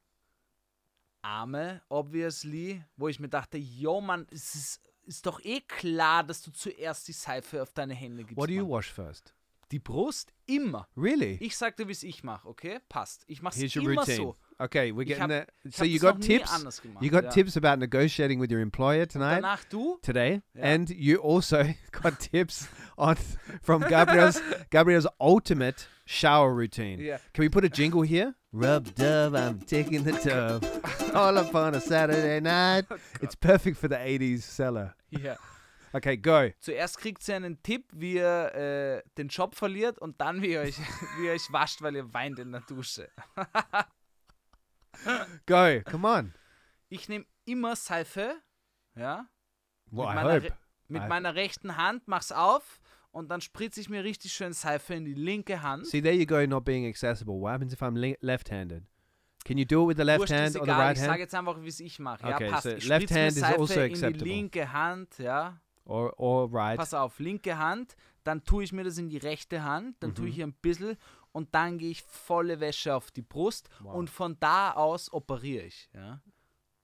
Arme, obviously, wo ich mir dachte, yo, Mann, es ist, ist doch eh klar, dass du zuerst die Seife auf deine Hände gibst. What do you Mann. wash first? Die Brust immer. Really? Ich sagte, wie es ich mache, okay? Passt. Ich mache es immer routine. so. Okay, we're getting hab- there. Ich So you got tips. gemacht. You got ja. tips about negotiating with your employer tonight. Danach du? today, Yeah. and you also got tips on from Gabriel's Gabriel's ultimate shower routine. Ja. Can we put a jingle here? Rub dub, I'm taking the tub. All up on a Saturday night. It's perfect for the 80s seller. Ja. Okay, go. Zuerst kriegt ihr einen Tipp, wie ihr äh, den Job verliert und dann, wie ihr, euch, wie ihr euch wascht, weil ihr weint in der Dusche. Go. Come on. Ich nehme immer Seife, ja, Well, I meiner, hope. Re- mit I- meiner rechten Hand, mach's auf und dann spritze ich mir richtig schön Seife in die linke Hand. See, there you go, not being accessible. What happens if I'm li- left handed? Can you do it with the left Wurscht, hand or the right ich sage hand? jetzt einfach, wie es ich mache. Okay, ja, passt. so ich left hand is Seife also in die acceptable. linke Hand, ja. Or, or right? Pass auf, linke Hand, dann tue ich mir das in die rechte Hand, dann Mhm. tue ich hier ein bisschen und dann gehe ich volle Wäsche auf die Brust Wow. und von da aus operiere ich. Ja.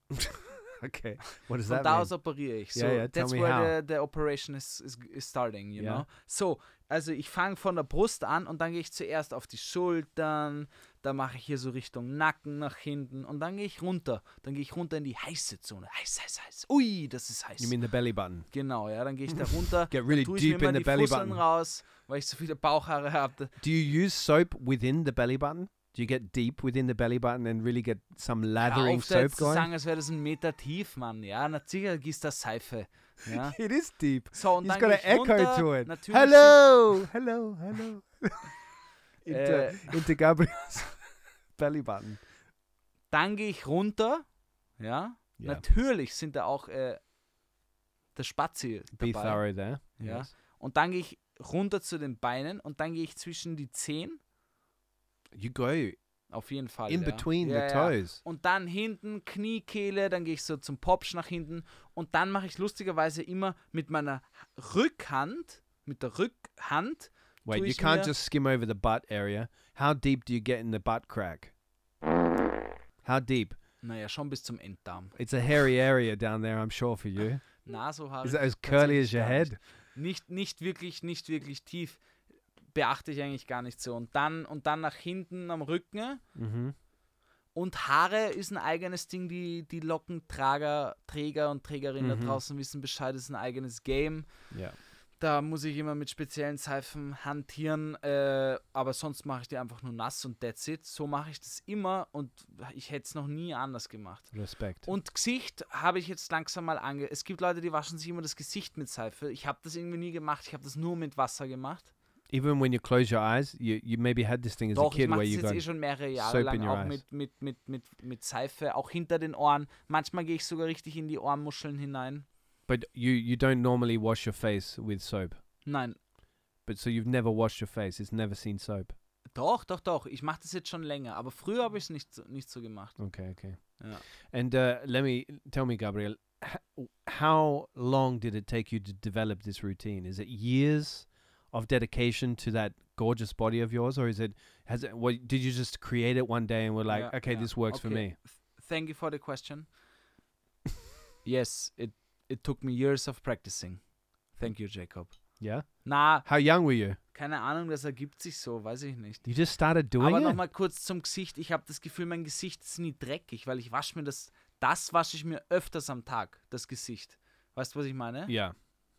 Okay. What does Von that da mean? aus operiere ich. So, Yeah, yeah, that's where the, the operation is, is, is starting, you Yeah. know. So, also ich fange von der Brust an und dann gehe ich zuerst auf die Schultern, dann mache ich hier so Richtung Nacken nach hinten und dann gehe ich runter. Dann gehe ich runter in die heiße Zone. Heiß, heiß, heiß. Ui, das ist heiß. You mean the belly button? genau, ja, dann gehe ich da runter. Get really tue ich deep mir in the die belly Fusseln button. raus, weil ich so viele Bauchhaare habe. Do you use soap within the belly button? Do you get deep within the belly button and really get some lathering auf, da soap jetzt zu going? sagen, als wäre das ein Meter tief, Mann. Ja, na sicher gießt das Seife. Ja. It is deep. So, und He's dann got an echo runter. to it. Natürlich Hello, hello, hello. into, Äh. into Gabriel's belly button. Dann gehe ich runter. Ja. Yeah. Natürlich sind da auch äh, der Spazi Be dabei. thorough there. Ja. Yes. Und dann gehe ich runter zu den Beinen und dann gehe ich zwischen die Zehen. You go Auf jeden Fall. in ja. between ja, the ja. toes. Und dann hinten Kniekehle, dann gehe ich so zum Popsch nach hinten und dann mache ich lustigerweise immer mit meiner Rückhand, mit der Rückhand, Wait, you can't just skim over the butt area. How deep do you get in the butt crack? How deep? naja, schon bis zum Enddarm. It's a hairy area down there, I'm sure, for you. Na, so Is that as curly as your head? nicht, nicht wirklich, nicht wirklich tief. Beachte ich eigentlich gar nicht so. Und dann, und dann nach hinten am Rücken. Mm-hmm. Und Haare ist ein eigenes Ding. Die, die Lockentrager, Träger und Trägerinnen Mhm. da draußen wissen Bescheid. Ist ein eigenes Game. Yeah. Da muss ich immer mit speziellen Seifen hantieren. Äh, aber sonst mache ich die einfach nur nass und that's it. So mache ich das immer und ich hätte es noch nie anders gemacht. Respect. Und Gesicht habe ich jetzt langsam mal ange... Es gibt Leute, die waschen sich immer das Gesicht mit Seife. Ich habe das irgendwie nie gemacht. Ich habe das nur mit Wasser gemacht. Even when you close your eyes, you, you maybe had this thing as Doch, a kid where you go. eh schon mehrere Jahre soap lang, in your auch eyes. mit, mit, mit, mit, mit Seife, auch hinter den Ohren. Manchmal gehe ich sogar richtig in die Ohrmuscheln hinein. But you, you don't normally wash your face with soap. Nein, But so you've never washed your face. It's never seen soap. doch, doch, doch. Ich mache das jetzt schon länger. Aber früher habe ich es nicht, nicht so gemacht. Okay, okay. Ja. And uh, let me tell me, Gabriel, how long did it take you to develop this routine? Is it years of dedication to that gorgeous body of yours, or is it has it? What did you just create it one day and were like, Yeah, okay, yeah. this works for me? Th- Thank you for the question. yes, it, it took me years of practicing. Thank you, Jacob. Yeah. Na, How young were you? keine Ahnung, das ergibt sich so, weiß ich nicht. You just started doing it. Aber it. nochmal kurz zum Gesicht. Ich habe das Gefühl, mein Gesicht ist nie dreckig, weil ich wasche mir das, das wasche ich mir öfters am Tag, das Gesicht. Weißt du, was ich meine? Yeah.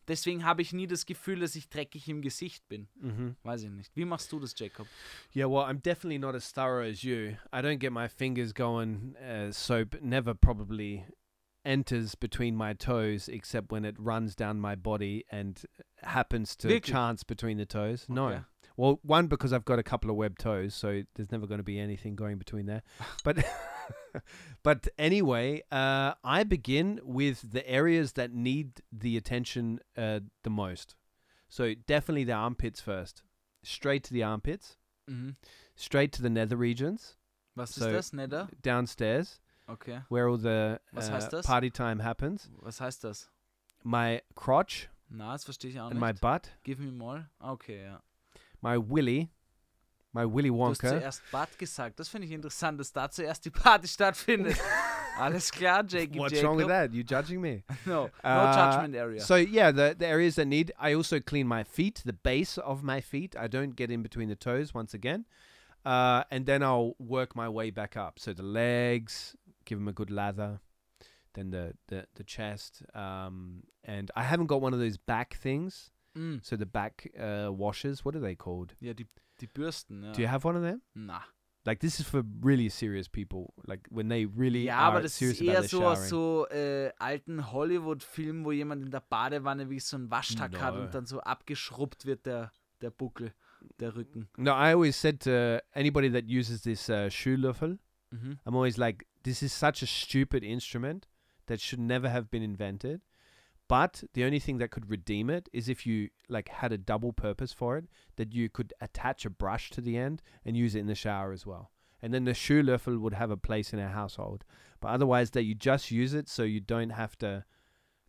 Deswegen habe ich nie das Gefühl, dass ich dreckig im Gesicht bin. Mm-hmm. Weiß ich nicht. Wie machst du das, Jacob? Yeah, well, I'm definitely not as thorough as you. I don't get my fingers going. Uh, soap never probably enters between my toes except when it runs down my body and happens to Wirklich? chance between the toes. No. Well, one because I've got a couple of web toes, so there's never going to be anything going between there. But but anyway, uh, I begin with the areas that need the attention uh, the most. So definitely the armpits first. Straight to the armpits Mhm. straight to the nether regions, Was So- ist das, Nether? downstairs, Okay. where all the uh, party time happens. Was heißt das? My crotch Na, das verstehe ich auch and my butt, Give me more. Okay, ja. My willy, my willy Du hast Wonka. zuerst Bad gesagt. Das finde ich interessant, dass da zuerst die Party stattfindet. Alles klar, Jakey What's Jacob. wrong with that? You judging me? No, no Uh, judgment area. So yeah, the the areas that need. I also clean my feet, the base of my feet. I don't get in between the toes once again, uh, and then I'll work my way back up. So the legs, give them a good lather, then the the the chest, um, and I haven't got one of those back things. Mm. So the back uh, washers, what are they called? Ja, die, die Bürsten, ja. Do you have one of them? Na. Like this is for really serious people, like when they really Ja, are aber das ist eher so aus so äh, alten Hollywood-Filmen, wo jemand in der Badewanne wie so einen Waschtag hat No. und dann so abgeschrubbt wird der, der Buckel, der Rücken. No, I always said to anybody that uses this uh, Schuhlöffel, Mhm. I'm always like, this is such a stupid instrument that should never have been invented. But the only thing that could redeem it is if you like had a double purpose for it, that you could attach a brush to the end and use it in the shower as well. And then the Schuhlöffel would have a place in our household. But otherwise, that you just use it so you don't have to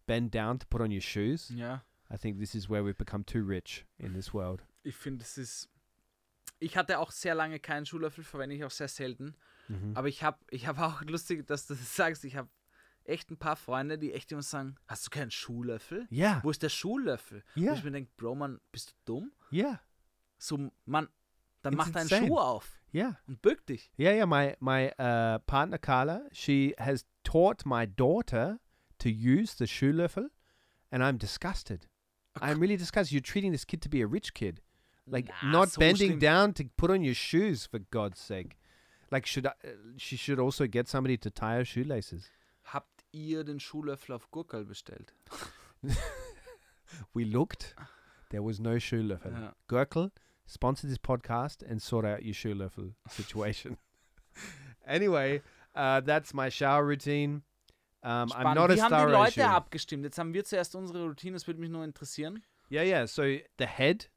bend down to put on your shoes. Ja, I think this is where we've become too rich in this world. ich finde, es ist. Ich hatte auch sehr lange keinen Schuhlöffel, verwende ich auch sehr selten. Mhm. Aber ich habe ich hab auch lustig, dass du das sagst. Ich habe echt ein paar Freunde, die echt immer sagen, hast du keinen Schuhlöffel? Yeah. Wo ist der Schuhlöffel? Ja. Wo ich mir denke, Bro, Mann, bist du dumm? Yeah. So, Mann, dann It's mach deinen insane. Schuh auf Yeah. und bück dich. Yeah, yeah. My my uh, partner Carla, she has taught my daughter to use the shoe löffel, and I'm disgusted. I'm really disgusted. You're treating this kid to be a rich kid, like Nah, not so bending schlimm. down to put on your shoes for God's sake. Like should I, uh, she should also get somebody to tie her shoelaces. Ihr den Schuhlöffel auf Gurkel bestellt? We looked, there was no shoe löffel. Ja. Gurkel, sponsor this podcast and sort out your shoe löffel situation. anyway, uh, that's my shower routine. Um, I'm not a Wie haben die Leute ratio. abgestimmt? Jetzt haben wir zuerst unsere Routine, das würde mich nur interessieren. Yeah, yeah. So the head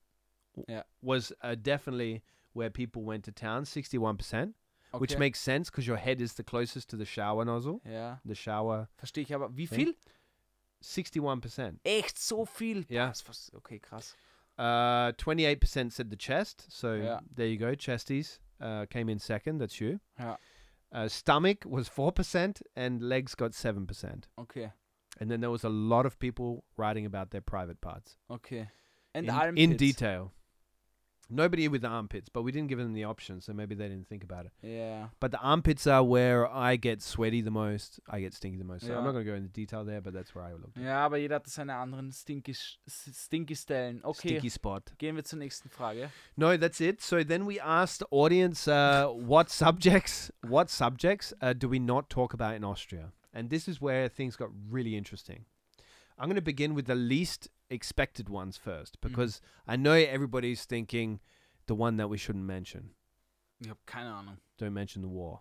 Yeah. was uh, definitely where people went to town, 61%, Okay. which makes sense because your head is the closest to the shower nozzle. Ja, The shower, verstehe ich aber. Wie viel? 61%. Echt so viel? Ja. Das was- Okay, krass. Uh, 28% said the chest. So Yeah. there you go. Chesties uh, came in second. That's you. Ja. Uh, stomach was 4% and legs got 7%. Okay, And then there was a lot of people writing about their private parts okay. And in, armpits. in detail. Nobody with armpits, but we didn't give them the option, so maybe they didn't think about it. Ja. But the armpits are where I get sweaty the most. I get stinky the most. So Yeah. I'm not going to go into detail there, but that's where I looked. Ja, aber jeder hat seine anderen stinky, stinky Stellen. Okay, Stinky spot. gehen wir zur nächsten Frage. No, that's it. So then we asked the audience, uh, what subjects, what subjects uh, do we not talk about in Austria? And this is where things got really interesting. I'm going to begin with the least expected ones first because I know everybody's thinking the one that we shouldn't mention. Habe keine Ahnung. Don't mention the war.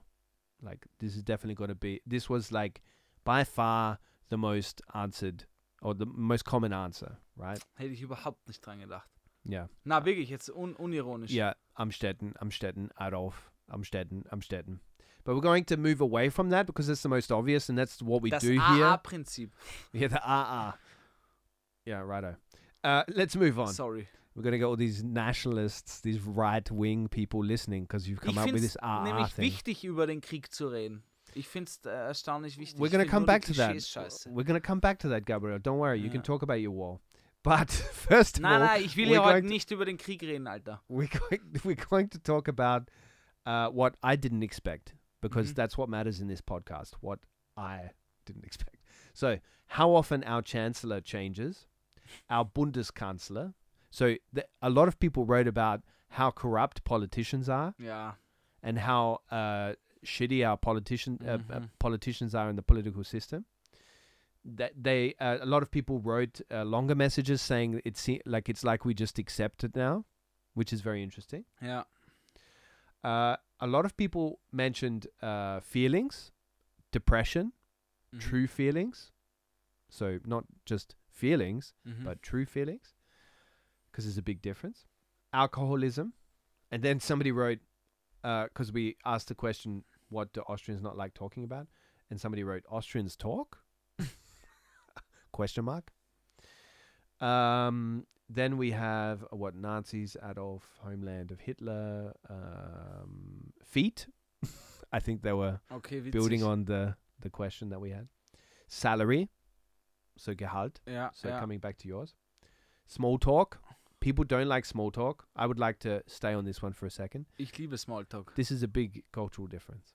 Like this is definitely going to be. This was like by far the most answered or the most common answer, right? Hätte ich überhaupt nicht dran gedacht. Yeah. Na, wirklich, jetzt un unironisch. Yeah, Amstetten, Amstetten, Adolf, Amstetten, Amstetten. But we're going to move away from that because it's the most obvious and that's what we das do here. AA-Prinzip. Yeah, the ah ah. Yeah, righto. Uh, let's move on. Sorry. We're going to get all these nationalists, these right wing people listening because you've come ich up with this ah nämlich thing. wichtig, über den Krieg zu reden. Ich finde es äh, erstaunlich wichtig. We're going to come back to that. Scheiße. We're going to come back to that, Gabriel. Don't worry. You can talk about your war. But first of Nein, all, nein, ich will we're ja heute going to- nicht über den Krieg reden, Alter. we're going, we're going to talk about uh, what I didn't expect because Mhm. that's what matters in this podcast. What I didn't expect. So, how often our chancellor changes, our Bundeskanzler. So, the, a lot of people wrote about how corrupt politicians are Ja. and how uh, shitty our politician uh, uh, Mhm. politicians are in the political system. That they uh, a lot of people wrote uh, longer messages saying it's se- like it's like we just accept it now, which is very interesting. Uh, a lot of people mentioned uh, feelings, depression, Mhm. true feelings. So not just feelings, Mhm. but true feelings, because there's a big difference. Alcoholism, and then somebody wrote, because we asked the question, what do Austrians not like talking about, and somebody wrote, Austrians talk? question mark. Um, then we have uh, what Nazis, Adolf, homeland of Hitler, um, feet. I think they were Okay, building on the the question that we had. Salary, so Gehalt. Ja, So ja. coming back to yours. Small talk. People don't like small talk. I would like to stay on this one for a second. Ich liebe Smalltalk. This is a big cultural difference.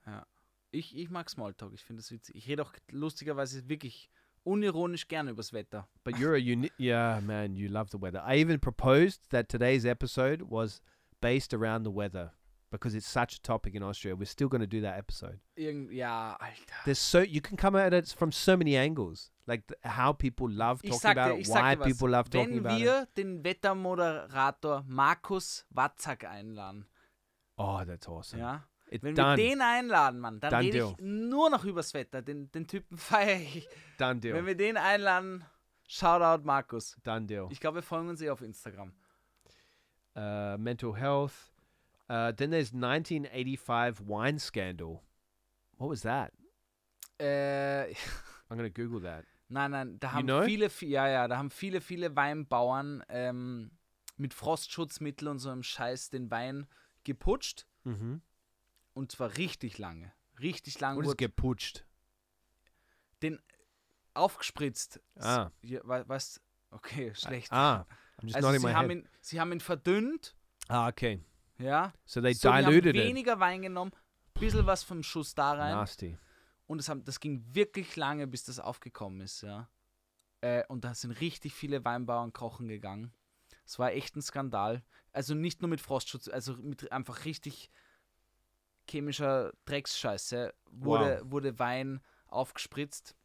Ich, ich mag Smalltalk. Ich finde das witzig. Ich rede auch lustigerweise wirklich unironisch gerne übers Wetter. But you're a unique. Yeah, man, you love the weather. I even proposed that today's episode was based around the weather because it's such a topic in Austria. We're still going to do that episode. Irgend, ja, Alter. There's so you can come at it from so many angles, like th- how people love talking sag about it, why dir was. people love talking Wenn about it. wir den Wettermoderator Markus Watzak einladen, Oh, that's awesome. ja, It's wenn done. wir den einladen, Mann, dann Done rede deal. ich nur noch übers Wetter. Den, den Typen feiere ich. Done deal. Wenn wir den einladen, Shoutout Markus. Done deal. Ich glaube, wir folgen uns eh auf Instagram. uh, mental health. Uh, then there's 1985 wine scandal. What was that? Äh, I'm gonna Google that. nein, nein, da haben know? viele, vi- ja, ja, da haben viele, viele Weinbauern ähm, mit Frostschutzmittel und so einem Scheiß den Wein geputscht. Mm-hmm. Und zwar richtig lange. Richtig lange. Wurde- geputscht? den aufgespritzt. Ah. Ja, weißt okay, schlecht. Ah, I'm just also nodding sie my haben, head. ihn, sie haben ihn verdünnt, Ah, okay. Ja. So they So, die haben diluted it. weniger Wein genommen, bisschen was vom Schuss da rein. Nasty. Und es haben, das ging wirklich lange, bis das aufgekommen ist, ja. Äh, und da sind richtig viele Weinbauern kochen gegangen. Es war echt ein Skandal. Also nicht nur mit Frostschutz, also mit einfach richtig chemischer Drecksscheiße wurde, wurde Wein aufgespritzt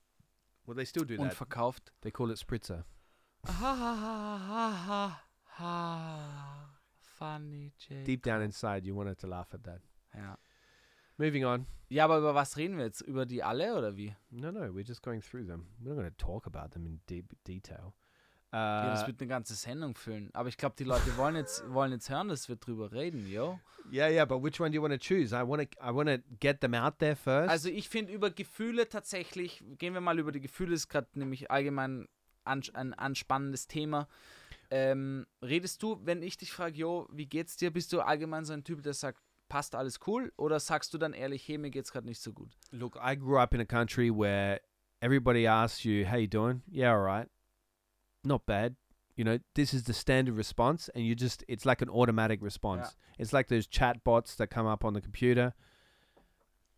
Well, they still do und that. verkauft. They call it spritzer. Funny, Jake. Deep down inside, you wanted to laugh at that. Ja. Moving on. ja, aber über was reden wir jetzt? Über die alle oder wie? No, no, we're just going through them. We're not going to talk about them in deep detail. Ja, das Uh, wird eine ganze Sendung füllen. Aber ich glaube, die Leute wollen jetzt, wollen jetzt hören, dass wir drüber reden, yo. yeah, yeah, but which one do you want to choose? I want to, I want to get them out there first. Also ich finde über Gefühle tatsächlich, gehen wir mal über die Gefühle, ist gerade nämlich allgemein ans ein anspannendes Thema. Ähm, redest du, wenn ich dich frage, jo, wie geht's dir? Bist du allgemein so ein Typ, der sagt, passt alles cool? Oder sagst du dann ehrlich, hey, mir geht's gerade nicht so gut? Look, I grew up in a country where everybody asks you, "How you doing?" Yeah, all right. Not bad. You know, this is the standard response, and you just, it's like an automatic response. It's like those chat bots that come up on the computer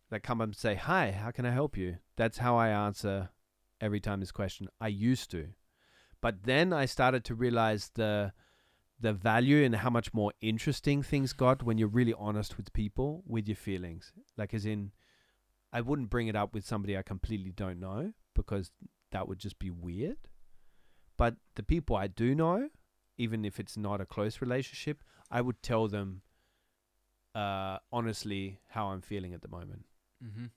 that come up and say, Hi, how can I help you? That's how I answer every time this question. I used to. But then I started to realize the the value and how much more interesting things got when you're really honest with people with your feelings. Like as in I wouldn't bring it up with somebody I completely don't know because that would just be weird. But the people I do know, even if it's not a close relationship, I would tell them uh, honestly how I'm feeling at the moment. Mhm.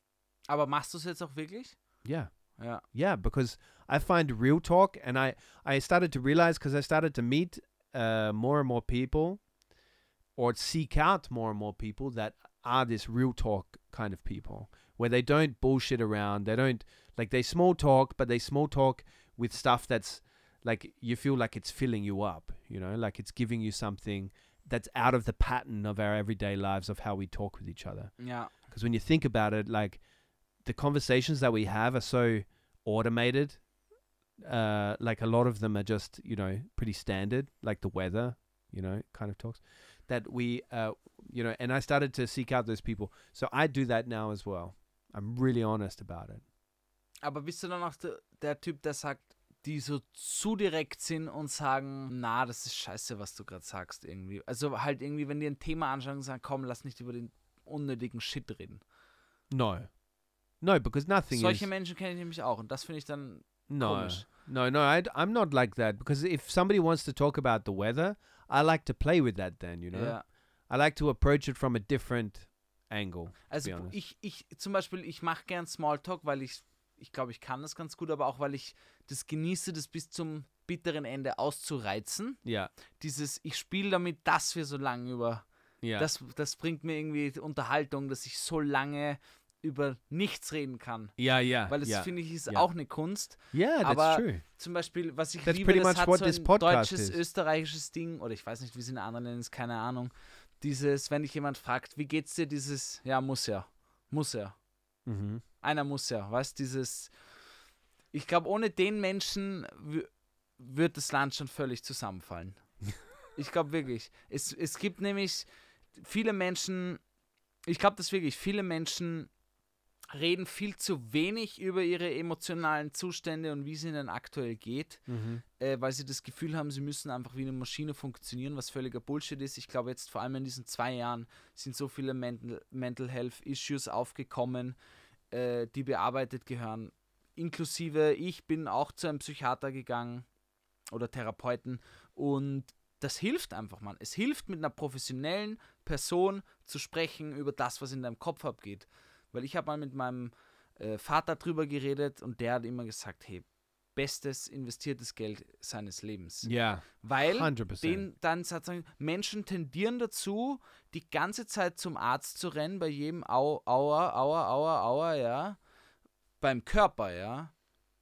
Aber machst du es jetzt auch wirklich? Yeah. Ja. Yeah, because I find real talk, and I I started to realize because I started to meet uh, more and more people, or seek out more and more people that are this real talk kind of people, where they don't bullshit around. They don't like they small talk, but they small talk with stuff that's like you feel like it's filling you up. You know, like it's giving you something that's out of the pattern of our everyday lives of how we talk with each other Yeah. because when you think about it like the conversations that we have are so automated uh like a lot of them are just you know pretty standard like the weather you know kind of talks that we uh you know and i started to seek out those people so i do that now as well i'm really honest about it Aber bist du dann auch der, der Typ, der sagt, die so zu direkt sind und sagen, na, das ist scheiße, was du gerade sagst irgendwie. Also halt irgendwie, wenn die ein Thema anschauen und sagen, komm, lass nicht über den unnötigen Shit reden. no no because nothing Solche is Menschen kenne ich nämlich auch und das finde ich dann no komisch. no no I, i'm not like that because if somebody wants to talk about the weather i like to play with that then you know Ja. i like to approach it from a different angle Also ich, ich zum Beispiel, ich mache gern Smalltalk, weil ich, ich glaube, ich kann das ganz gut, aber auch, weil ich das genieße, das bis zum bitteren Ende auszureizen. yeah Dieses, ich spiele damit, dass wir so lange über yeah Das, das bringt mir irgendwie Unterhaltung, dass ich so lange über nichts reden kann. Yeah, yeah. Weil das yeah. finde ich ist yeah. auch eine Kunst. yeah, that's aber- true. Zum Beispiel, was ich That's liebe, das hat so ein deutsches, is. österreichisches Ding, oder ich weiß nicht, wie es in anderen nennen, ist keine Ahnung. Dieses, wenn dich jemand fragt, wie geht's dir, dieses, ja, muss ja, muss ja. Mm-hmm. Einer muss ja, weißt dieses, ich glaube, ohne den Menschen wird das Land schon völlig zusammenfallen. ich glaube wirklich. Es, es gibt nämlich viele Menschen, ich glaube das wirklich, viele Menschen reden viel zu wenig über ihre emotionalen Zustände und wie es ihnen aktuell geht, Mm-hmm. äh, weil sie das Gefühl haben, sie müssen einfach wie eine Maschine funktionieren, was völliger Bullshit ist. Ich glaube jetzt vor allem in diesen zwei Jahren sind so viele Mental, Mental Health Issues aufgekommen, äh, die bearbeitet gehören. Inklusive ich bin auch zu einem Psychiater gegangen oder Therapeuten und das hilft einfach, Mann. Es hilft mit einer professionellen Person zu sprechen über das, was in deinem Kopf abgeht. Weil ich habe mal mit meinem äh, Vater drüber geredet und der hat immer gesagt, hey, bestes investiertes Geld seines Lebens. Yeah, Weil 100%. den dann sozusagen Menschen tendieren dazu, die ganze Zeit zum Arzt zu rennen, bei jedem Au, Aua, Aua, Aua, Aua, ja, beim Körper, ja,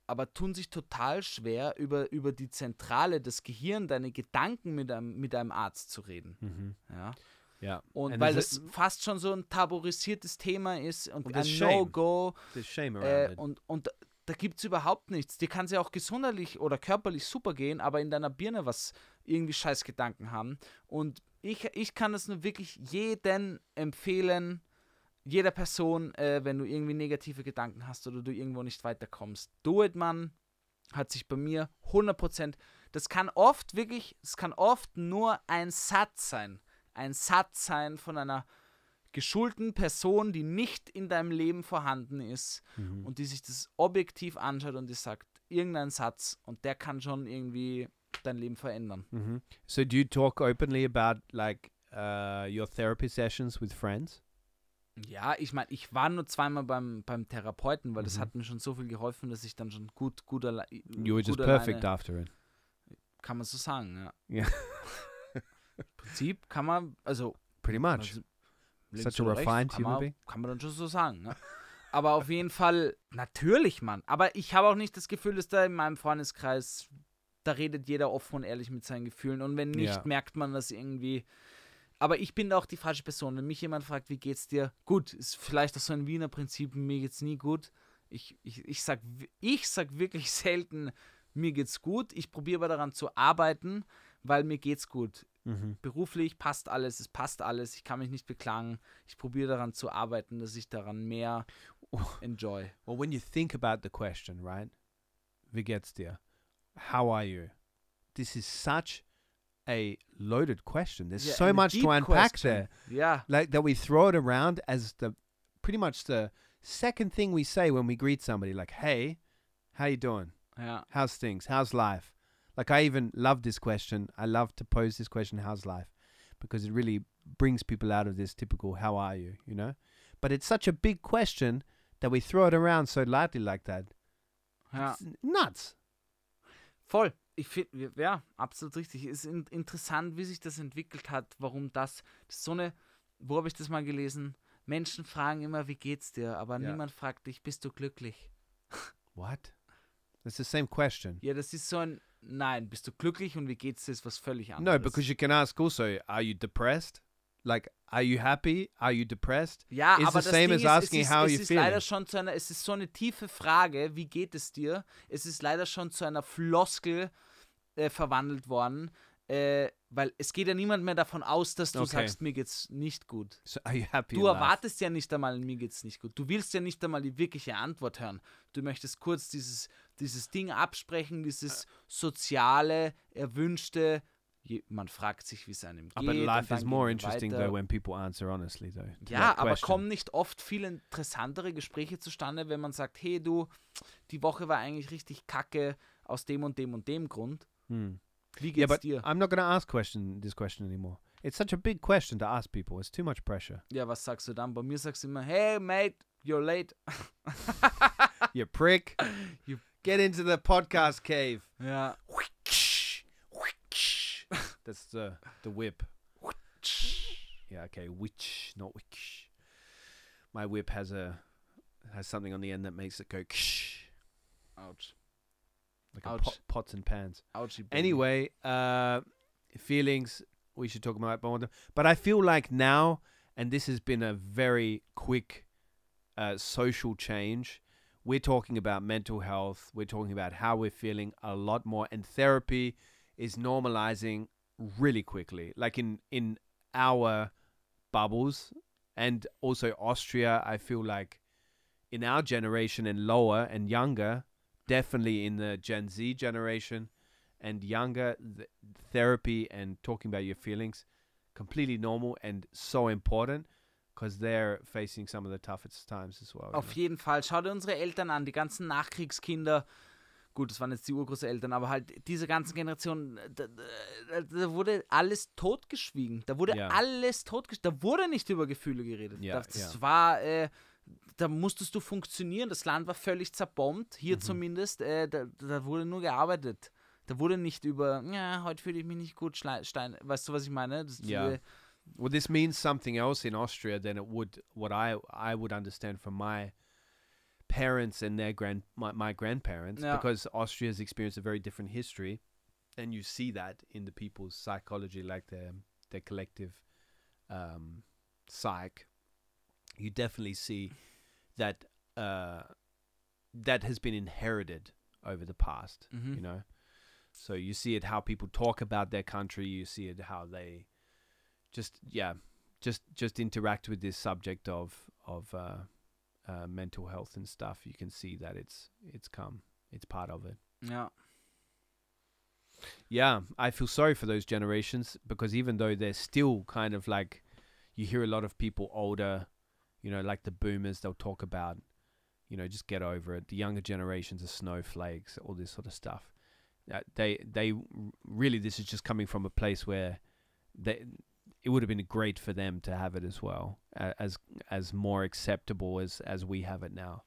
aber tun sich total schwer, über, über die Zentrale, das Gehirn, deine Gedanken mit einem, mit einem Arzt zu reden. mm-hmm. Ja. Yeah. Und And weil das fast schon so ein tabuisiertes Thema ist und Und ein. No-Go äh, und, und da gibt es überhaupt nichts. Dir kann es ja auch gesundheitlich oder körperlich super gehen, aber in deiner Birne was irgendwie scheiß Gedanken haben. Und ich, ich kann es nur wirklich jeden empfehlen, jeder Person, äh, wenn du irgendwie negative Gedanken hast oder du irgendwo nicht weiterkommst. Do it, Mann. Hat sich bei mir 100%. Das kann oft wirklich, es kann oft nur ein Satz sein. Ein Satz sein von einer geschulten Person, die nicht in deinem Leben vorhanden ist Mhm. und die sich das objektiv anschaut und die sagt irgendeinen Satz und der kann schon irgendwie dein Leben verändern. hmm So do you talk openly about like uh, your therapy sessions with friends? Ja, ich meine, ich war nur zweimal beim, beim Therapeuten, weil das Mhm. hat mir schon so viel geholfen, dass ich dann schon gut, gut, alle You were just perfect after it. kann man so sagen, ja. Ja. Im Prinzip kann man, also Pretty much. Also, Such a rechts, refined kann human man, being. Kann man dann schon so sagen. Ne? Aber auf jeden Fall, natürlich, Mann. Aber ich habe auch nicht das Gefühl, dass da in meinem Freundeskreis, da redet jeder offen und ehrlich mit seinen Gefühlen. Und wenn nicht, Ja. merkt man das irgendwie. Aber ich bin da auch die falsche Person. Wenn mich jemand fragt, wie geht's dir? Gut, ist vielleicht auch so ein Wiener Prinzip, mir geht's nie gut. Ich, ich, ich, sag, ich sag wirklich selten, mir geht's gut. Ich probiere aber daran zu arbeiten, weil mir geht's gut Mhm. beruflich passt alles, es passt alles, ich kann mich nicht beklagen. Ich probiere daran zu arbeiten, dass ich daran mehr enjoy. Well, when you think about the question, right? Wie geht's dir? How are you? This is such a loaded question. There's Yeah, so much to unpack question. there. Ja, Like that we throw it around as the pretty much the second thing we say when we greet somebody like, "Hey, how you doing? ja, How's things? How's life?" Like I even love this question. I love to pose this question, "How's life?" because it really brings people out of this typical "How are you?" you know? But it's such a big question that we throw it around so lightly like that. ja. It's nuts. Voll. Ich finde, ja, absolut richtig. Es ist in, interessant, wie sich das entwickelt hat, warum das, das ist so eine, wo habe ich das mal gelesen? Menschen fragen immer, wie geht's dir, aber Ja. niemand fragt dich, bist du glücklich? What? That's the same question. Ja, das ist so ein, nein, bist du glücklich und wie geht's dir, ist was völlig No, anderes. because you can ask also, are you depressed? Like, are you happy? Are you depressed? Ja, Is aber the das same Ding as ist, asking es ist, how es you ist feeling. leider schon zu einer, es ist so eine tiefe Frage, wie geht es dir? Es ist leider schon zu einer Floskel äh, verwandelt worden, äh, weil es geht ja niemand mehr davon aus, dass du Okay. sagst, mir geht's nicht gut. So are you happy? Du erwartest ja nicht einmal, mir geht's nicht gut. Du willst ja nicht einmal die wirkliche Antwort hören. Du möchtest kurz dieses, dieses Ding absprechen, dieses soziale, erwünschte, man fragt sich, wie es einem geht. Und life is more interesting weiter. though when people answer honestly though. Ja, aber kommen nicht oft viel interessantere Gespräche zustande, wenn man sagt, hey du, die Woche war eigentlich richtig kacke aus dem und dem und dem Grund. Hmm. Wie Yeah, geht's but dir? I'm not going to ask question this question anymore. It's such a big question to ask people. It's too much pressure. Ja, was sagst du dann? Bei mir sagst du immer, hey mate, you're late. you prick. You- get into the podcast cave. Ja. That's the the whip. Yeah, okay, witch, not witch. My whip has a has something on the end that makes it go Ouch. like a Ouch. pot, pots and pans. Ouchie. Anyway, uh, feelings we should talk about, but but I feel like now, and this has been a very quick uh, social change. We're talking about mental health. We're talking about how we're feeling a lot more, and therapy is normalizing really quickly. Like in in our bubbles, and also Austria. I feel like in our generation and lower and younger, definitely in the Gen Z generation and younger, th- therapy and talking about your feelings completely normal and so important because they're facing some of the toughest times as well. Auf jeden Fall. Schau dir unsere Eltern an, die ganzen Nachkriegskinder. Gut, das waren jetzt die Urgroßeltern, aber halt diese ganzen Generationen, da, da, da wurde alles totgeschwiegen. Da wurde Ja. alles totgeschwiegen. Da wurde nicht über Gefühle geredet. Ja, das ja. war, äh, da musstest du funktionieren. Das Land war völlig zerbombt, Mhm. hier zumindest. Äh, da, da wurde nur gearbeitet. Da wurde nicht über, ja, heute fühle ich mich nicht gut, Stein. Weißt du, was ich meine? Das, Ja. äh, Well, this means something else in Austria than it would what I I would understand from my parents and their grand my, my grandparents Yeah. because has experienced a very different history, and you see that in the people's psychology, like their their collective um, psych. You definitely see that uh, that has been inherited over the past. Mhm. You know, so you see it how people talk about their country. You see it how they just yeah, just just interact with this subject of of uh, uh, mental health and stuff. You can see that it's it's come. It's part of it. Ja. Yeah, I feel sorry for those generations because even though they're still kind of like, you hear a lot of people older, you know, like the boomers, they'll talk about, you know, just get over it. The younger generations are snowflakes, all this sort of stuff. Uh, they they really this is just coming from a place where they it would have been great for them to have it as well as as more acceptable as as we have it now.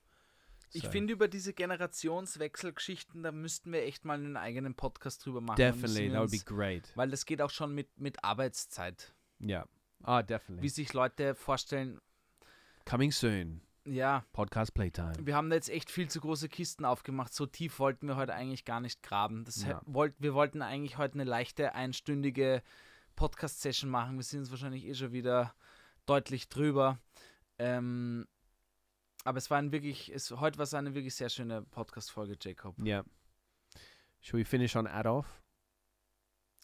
Ich So, finde, über diese Generationswechselgeschichten, da müssten wir echt mal einen eigenen Podcast drüber machen. Definitely that would be great. Weil das geht auch schon mit, mit Arbeitszeit. Yeah. Ah, definitely. Wie sich Leute vorstellen, Coming soon. ja, Podcast playtime. wir haben da jetzt echt viel zu große Kisten aufgemacht. So tief wollten wir heute eigentlich gar nicht graben. Das Ja. wollt, wir wollten eigentlich heute eine leichte einstündige Podcast-Session machen. Wir sind jetzt wahrscheinlich eh schon wieder deutlich drüber. Ähm, aber es war ein wirklich, es, heute war es eine wirklich sehr schöne Podcast-Folge, Jacob. Yeah. Shall we finish on Adolf?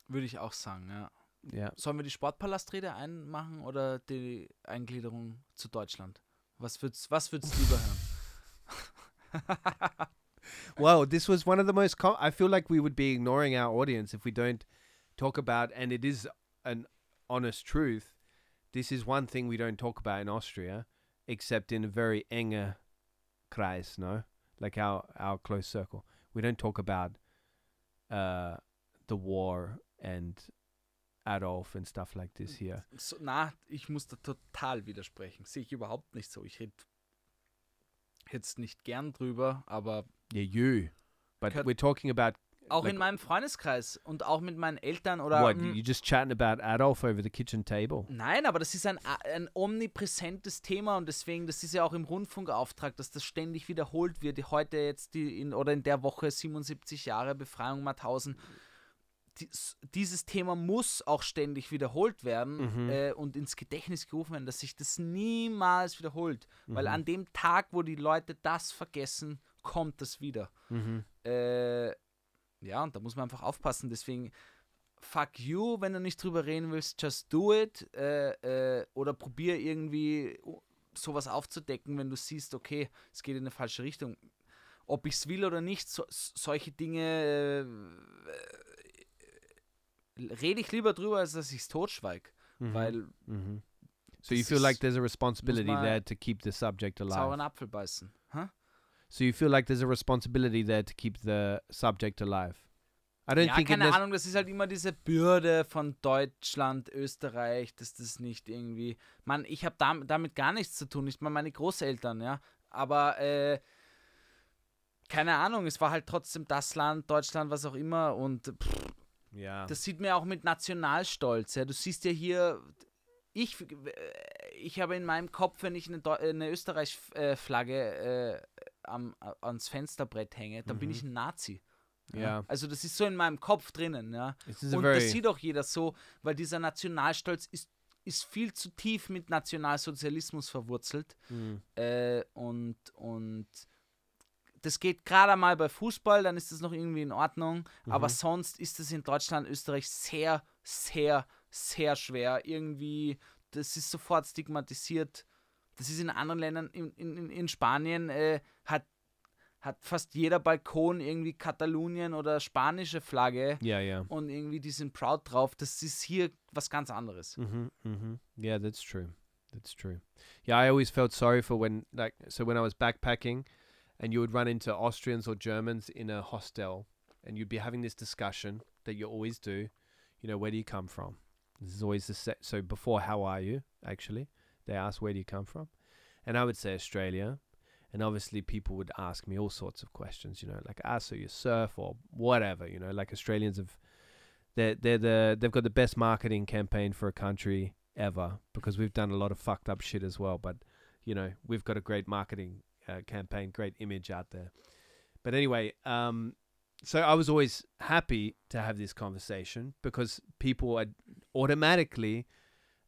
Würde ich auch sagen, ja. Yeah. Sollen wir die Sportpalastrede einmachen oder die Eingliederung zu Deutschland? Was würdest, was würdest du lieber hören? Well, this was one of the most. I feel like we would be ignoring our audience if we don't talk about, and it is an honest truth. This is one thing we don't talk about in Austria, except in a very enge Kreis, no, like our our close circle. We don't talk about uh, the war and Adolf and stuff like this here. So, na, ich muss da total widersprechen. Sehe ich überhaupt nicht so. Ich rede jetzt nicht gern drüber, aber Yeah, you. But we're talking about auch Like- in meinem Freundeskreis und auch mit meinen Eltern oder. what? mm, You just chatting about Adolf over the kitchen table. Nein, aber das ist ein, ein omnipräsentes Thema und deswegen, das ist ja auch im Rundfunkauftrag, dass das ständig wiederholt wird. Die Heute jetzt die in, oder in der Woche 77 Jahre Befreiung Mauthausen. Dies, dieses Thema muss auch ständig wiederholt werden Mhm. äh, und ins Gedächtnis gerufen werden, dass sich das niemals wiederholt. Weil Mhm. an dem Tag, wo die Leute das vergessen, kommt das wieder. Mm-hmm. Äh, ja, und da muss man einfach aufpassen. Deswegen, fuck you, wenn du nicht drüber reden willst, just do it. Äh, äh, oder probier irgendwie sowas aufzudecken, wenn du siehst, okay, es geht in eine falsche Richtung. Ob ich es will oder nicht, so, solche Dinge äh, rede ich lieber drüber, als dass ich es totschweige. Mhm. Weil Mm-hmm. So you feel like there's a responsibility there to keep the subject alive. sauren Apfel beißen. Hä? So you feel like there's a responsibility there to keep the subject alive. I don't Ja, think keine Ahnung, das ist halt immer diese Bürde von Deutschland, Österreich, dass das nicht irgendwie. Mann, ich habe dam damit gar nichts zu tun, nicht mal meine Großeltern, ja. Aber äh, keine Ahnung, es war halt trotzdem das Land, Deutschland, was auch immer. Und pff, Yeah. das sieht mir auch mit Nationalstolz. Ja. Du siehst ja hier, ich, ich habe in meinem Kopf, wenn ich eine, eine Österreich-Flagge äh, am, ans Fensterbrett hänge, dann bin Mhm. ich ein Nazi. Ja. Also das ist so in meinem Kopf drinnen, ja. Und das sieht auch jeder so, weil dieser Nationalstolz ist, ist viel zu tief mit Nationalsozialismus verwurzelt. Mm. Äh, und, und das geht gerade mal bei Fußball, dann ist das noch irgendwie in Ordnung. Aber Mhm. sonst ist es in Deutschland, Österreich sehr, sehr, sehr schwer. Irgendwie, das ist sofort stigmatisiert. Das ist in anderen Ländern, in, in, in Spanien äh, hat, hat fast jeder Balkon irgendwie Katalonien oder spanische Flagge Yeah, yeah. und irgendwie die sind proud drauf. Das ist hier was ganz anderes. Mm-hmm, mm-hmm. Yeah, that's true. That's true. Yeah, I always felt sorry for when, like, so when I was backpacking, and you would run into Austrians or Germans in a hostel, and you'd be having this discussion that you always do. You know, where do you come from? This is always the set. So before, how are you? Actually, they ask where do you come from, and I would say Australia, and obviously people would ask me all sorts of questions. You know, like ah, so you surf or whatever. You know, like Australians have they're they're the they've got the best marketing campaign for a country ever because we've done a lot of fucked up shit as well. But you know, we've got a great marketing uh, campaign, great image out there. But anyway, um, so I was always happy to have this conversation because people are automatically,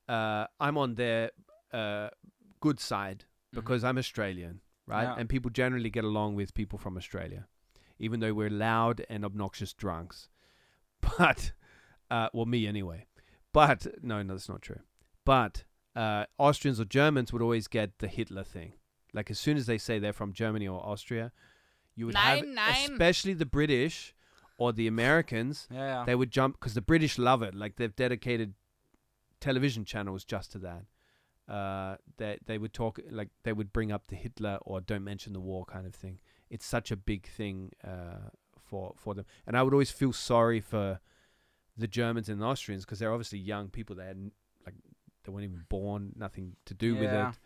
uh, I'm on their uh, good side because I'm Australian. right? Yeah. And people generally get along with people from Australia, even though we're loud and obnoxious drunks. But, uh, well, me anyway. But no, no, that's not true. But uh, Austrians or Germans would always get the Hitler thing. Like as soon as they say they're from Germany or Austria, you would have, Nein, nein. especially the British or the Americans, Ja, ja. they would jump because the British love it. Like they've dedicated television channels just to that. Uh, they they would talk like they would bring up the Hitler or don't mention the war kind of thing. It's such a big thing uh, for for them, and I would always feel sorry for the Germans and the Austrians because they're obviously young people. They hadn't like they weren't even born, nothing to do with it,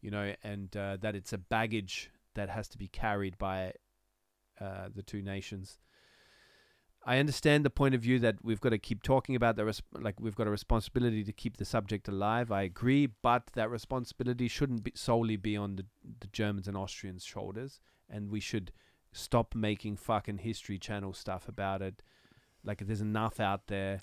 you know, and uh, that it's a baggage that has to be carried by uh, the two nations. I understand the point of view that we've got to keep talking about the res- like we've got a responsibility to keep the subject alive. I agree, but that responsibility shouldn't be solely be on the the Germans and Austrians' shoulders, and we should stop making fucking history channel stuff about it. Like there's enough out there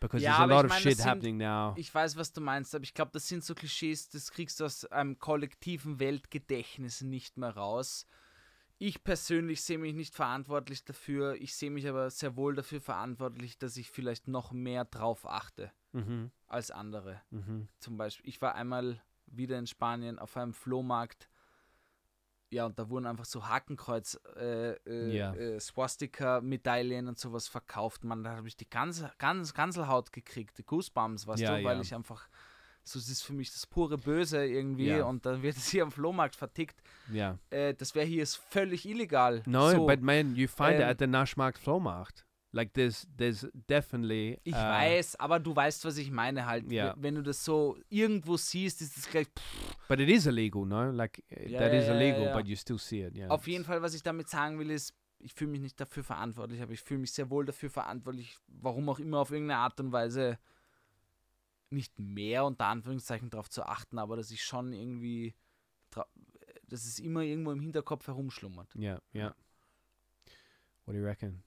because Ja, there's a lot of meine, shit sind- happening now. Ich weiß, was du meinst, aber ich glaube, das sind so Klischees, das kriegst du aus einem kollektiven Weltgedächtnis nicht mehr raus. Ich persönlich sehe mich nicht verantwortlich dafür, ich sehe mich aber sehr wohl dafür verantwortlich, dass ich vielleicht noch mehr drauf achte Mhm. als andere. Mhm. Zum Beispiel, ich war einmal wieder in Spanien auf einem Flohmarkt. Ja, und da wurden einfach so Hakenkreuz, äh, äh, Ja. äh, Swastika-Medaillen und sowas verkauft. Man, da habe ich die ganze, ganz, Ganselhaut gekriegt, die Goosebumps, weißt Ja, du, weil ja. ich einfach, so das ist für mich das pure Böse irgendwie Ja. und dann wird es hier am Flohmarkt vertickt. Yeah. Äh, das wäre hier ist völlig illegal. No, so, but man, you find it ähm, at the Naschmarkt Flohmarkt. Like there's there's definitely. ich uh, weiß, aber du weißt, was ich meine halt. Ja. W- Wenn du das so irgendwo siehst, ist es gleich, pff, But it is illegal, no? Like Ja, that ja, is ja, illegal, ja. but you still see it. Yeah. Auf jeden Fall, was ich damit sagen will, ist, ich fühle mich nicht dafür verantwortlich, aber ich fühle mich sehr wohl dafür verantwortlich, warum auch immer auf irgendeine Art und Weise nicht mehr unter Anführungszeichen darauf zu achten, aber dass ich schon irgendwie, dass es immer irgendwo im Hinterkopf herumschlummert. Yeah, yeah. What do you reckon?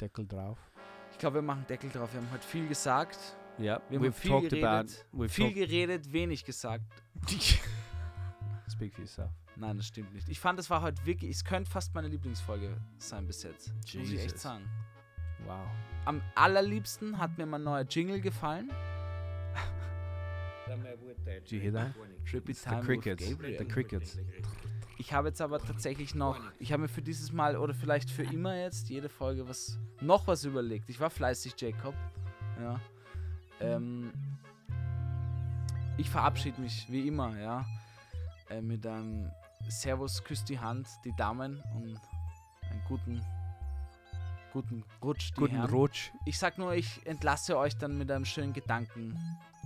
Deckel drauf. Ich glaube, wir machen Deckel drauf. Wir haben heute viel gesagt. Yeah, Wir haben we've viel talked geredet. viel geredet, wenig gesagt. Speak for yourself. Nein, das stimmt nicht. Ich fand, es war heute wirklich, es könnte fast meine Lieblingsfolge sein bis jetzt. Muss ich echt Jesus. sagen. Wow. Am allerliebsten hat mir mein neuer Jingle gefallen. Did you hear that? Trippy It's the crickets. The crickets. Ich habe jetzt aber tatsächlich noch, ich habe mir für dieses Mal oder vielleicht für immer jetzt jede Folge was noch was überlegt. Ich war fleißig, Jacob. Ja. Ähm, ich verabschiede mich wie immer, ja, äh, mit einem Servus, küsst die Hand, die Damen und einen guten, guten Rutsch, die Guten Herren. Rutsch. Ich sag nur, ich entlasse euch dann mit einem schönen Gedanken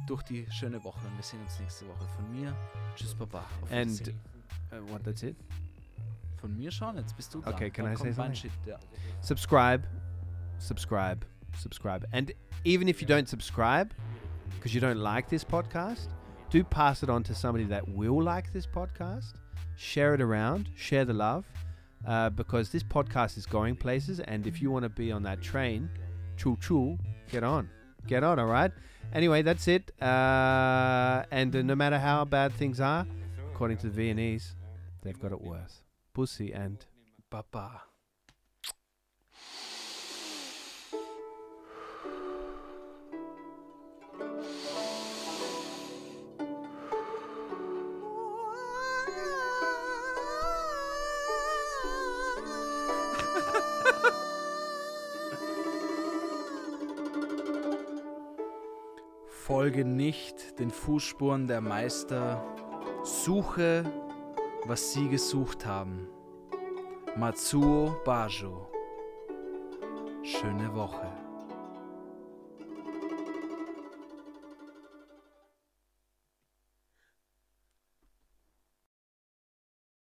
durch die schöne Woche und wir sehen uns nächste Woche. Von mir, tschüss, Baba. Auf And uh, what? That's it. Von mir schon, jetzt bist du dran. Okay, can Dann I say something? Shit, ja. subscribe, subscribe, subscribe. And even if you don't subscribe because you don't like this podcast, do pass it on to somebody that will like this podcast. Share it around, share the love, uh, because this podcast is going places. And if you want to be on that train, choo choo, get on, get on. All right. Anyway, that's it. Uh, and uh, no matter how bad things are, according to the Viennese, they've got it worse. Pussy and Baba. Folge nicht den Fußspuren der Meister, suche, was sie gesucht haben. Matsuo Bajo. Schöne Woche.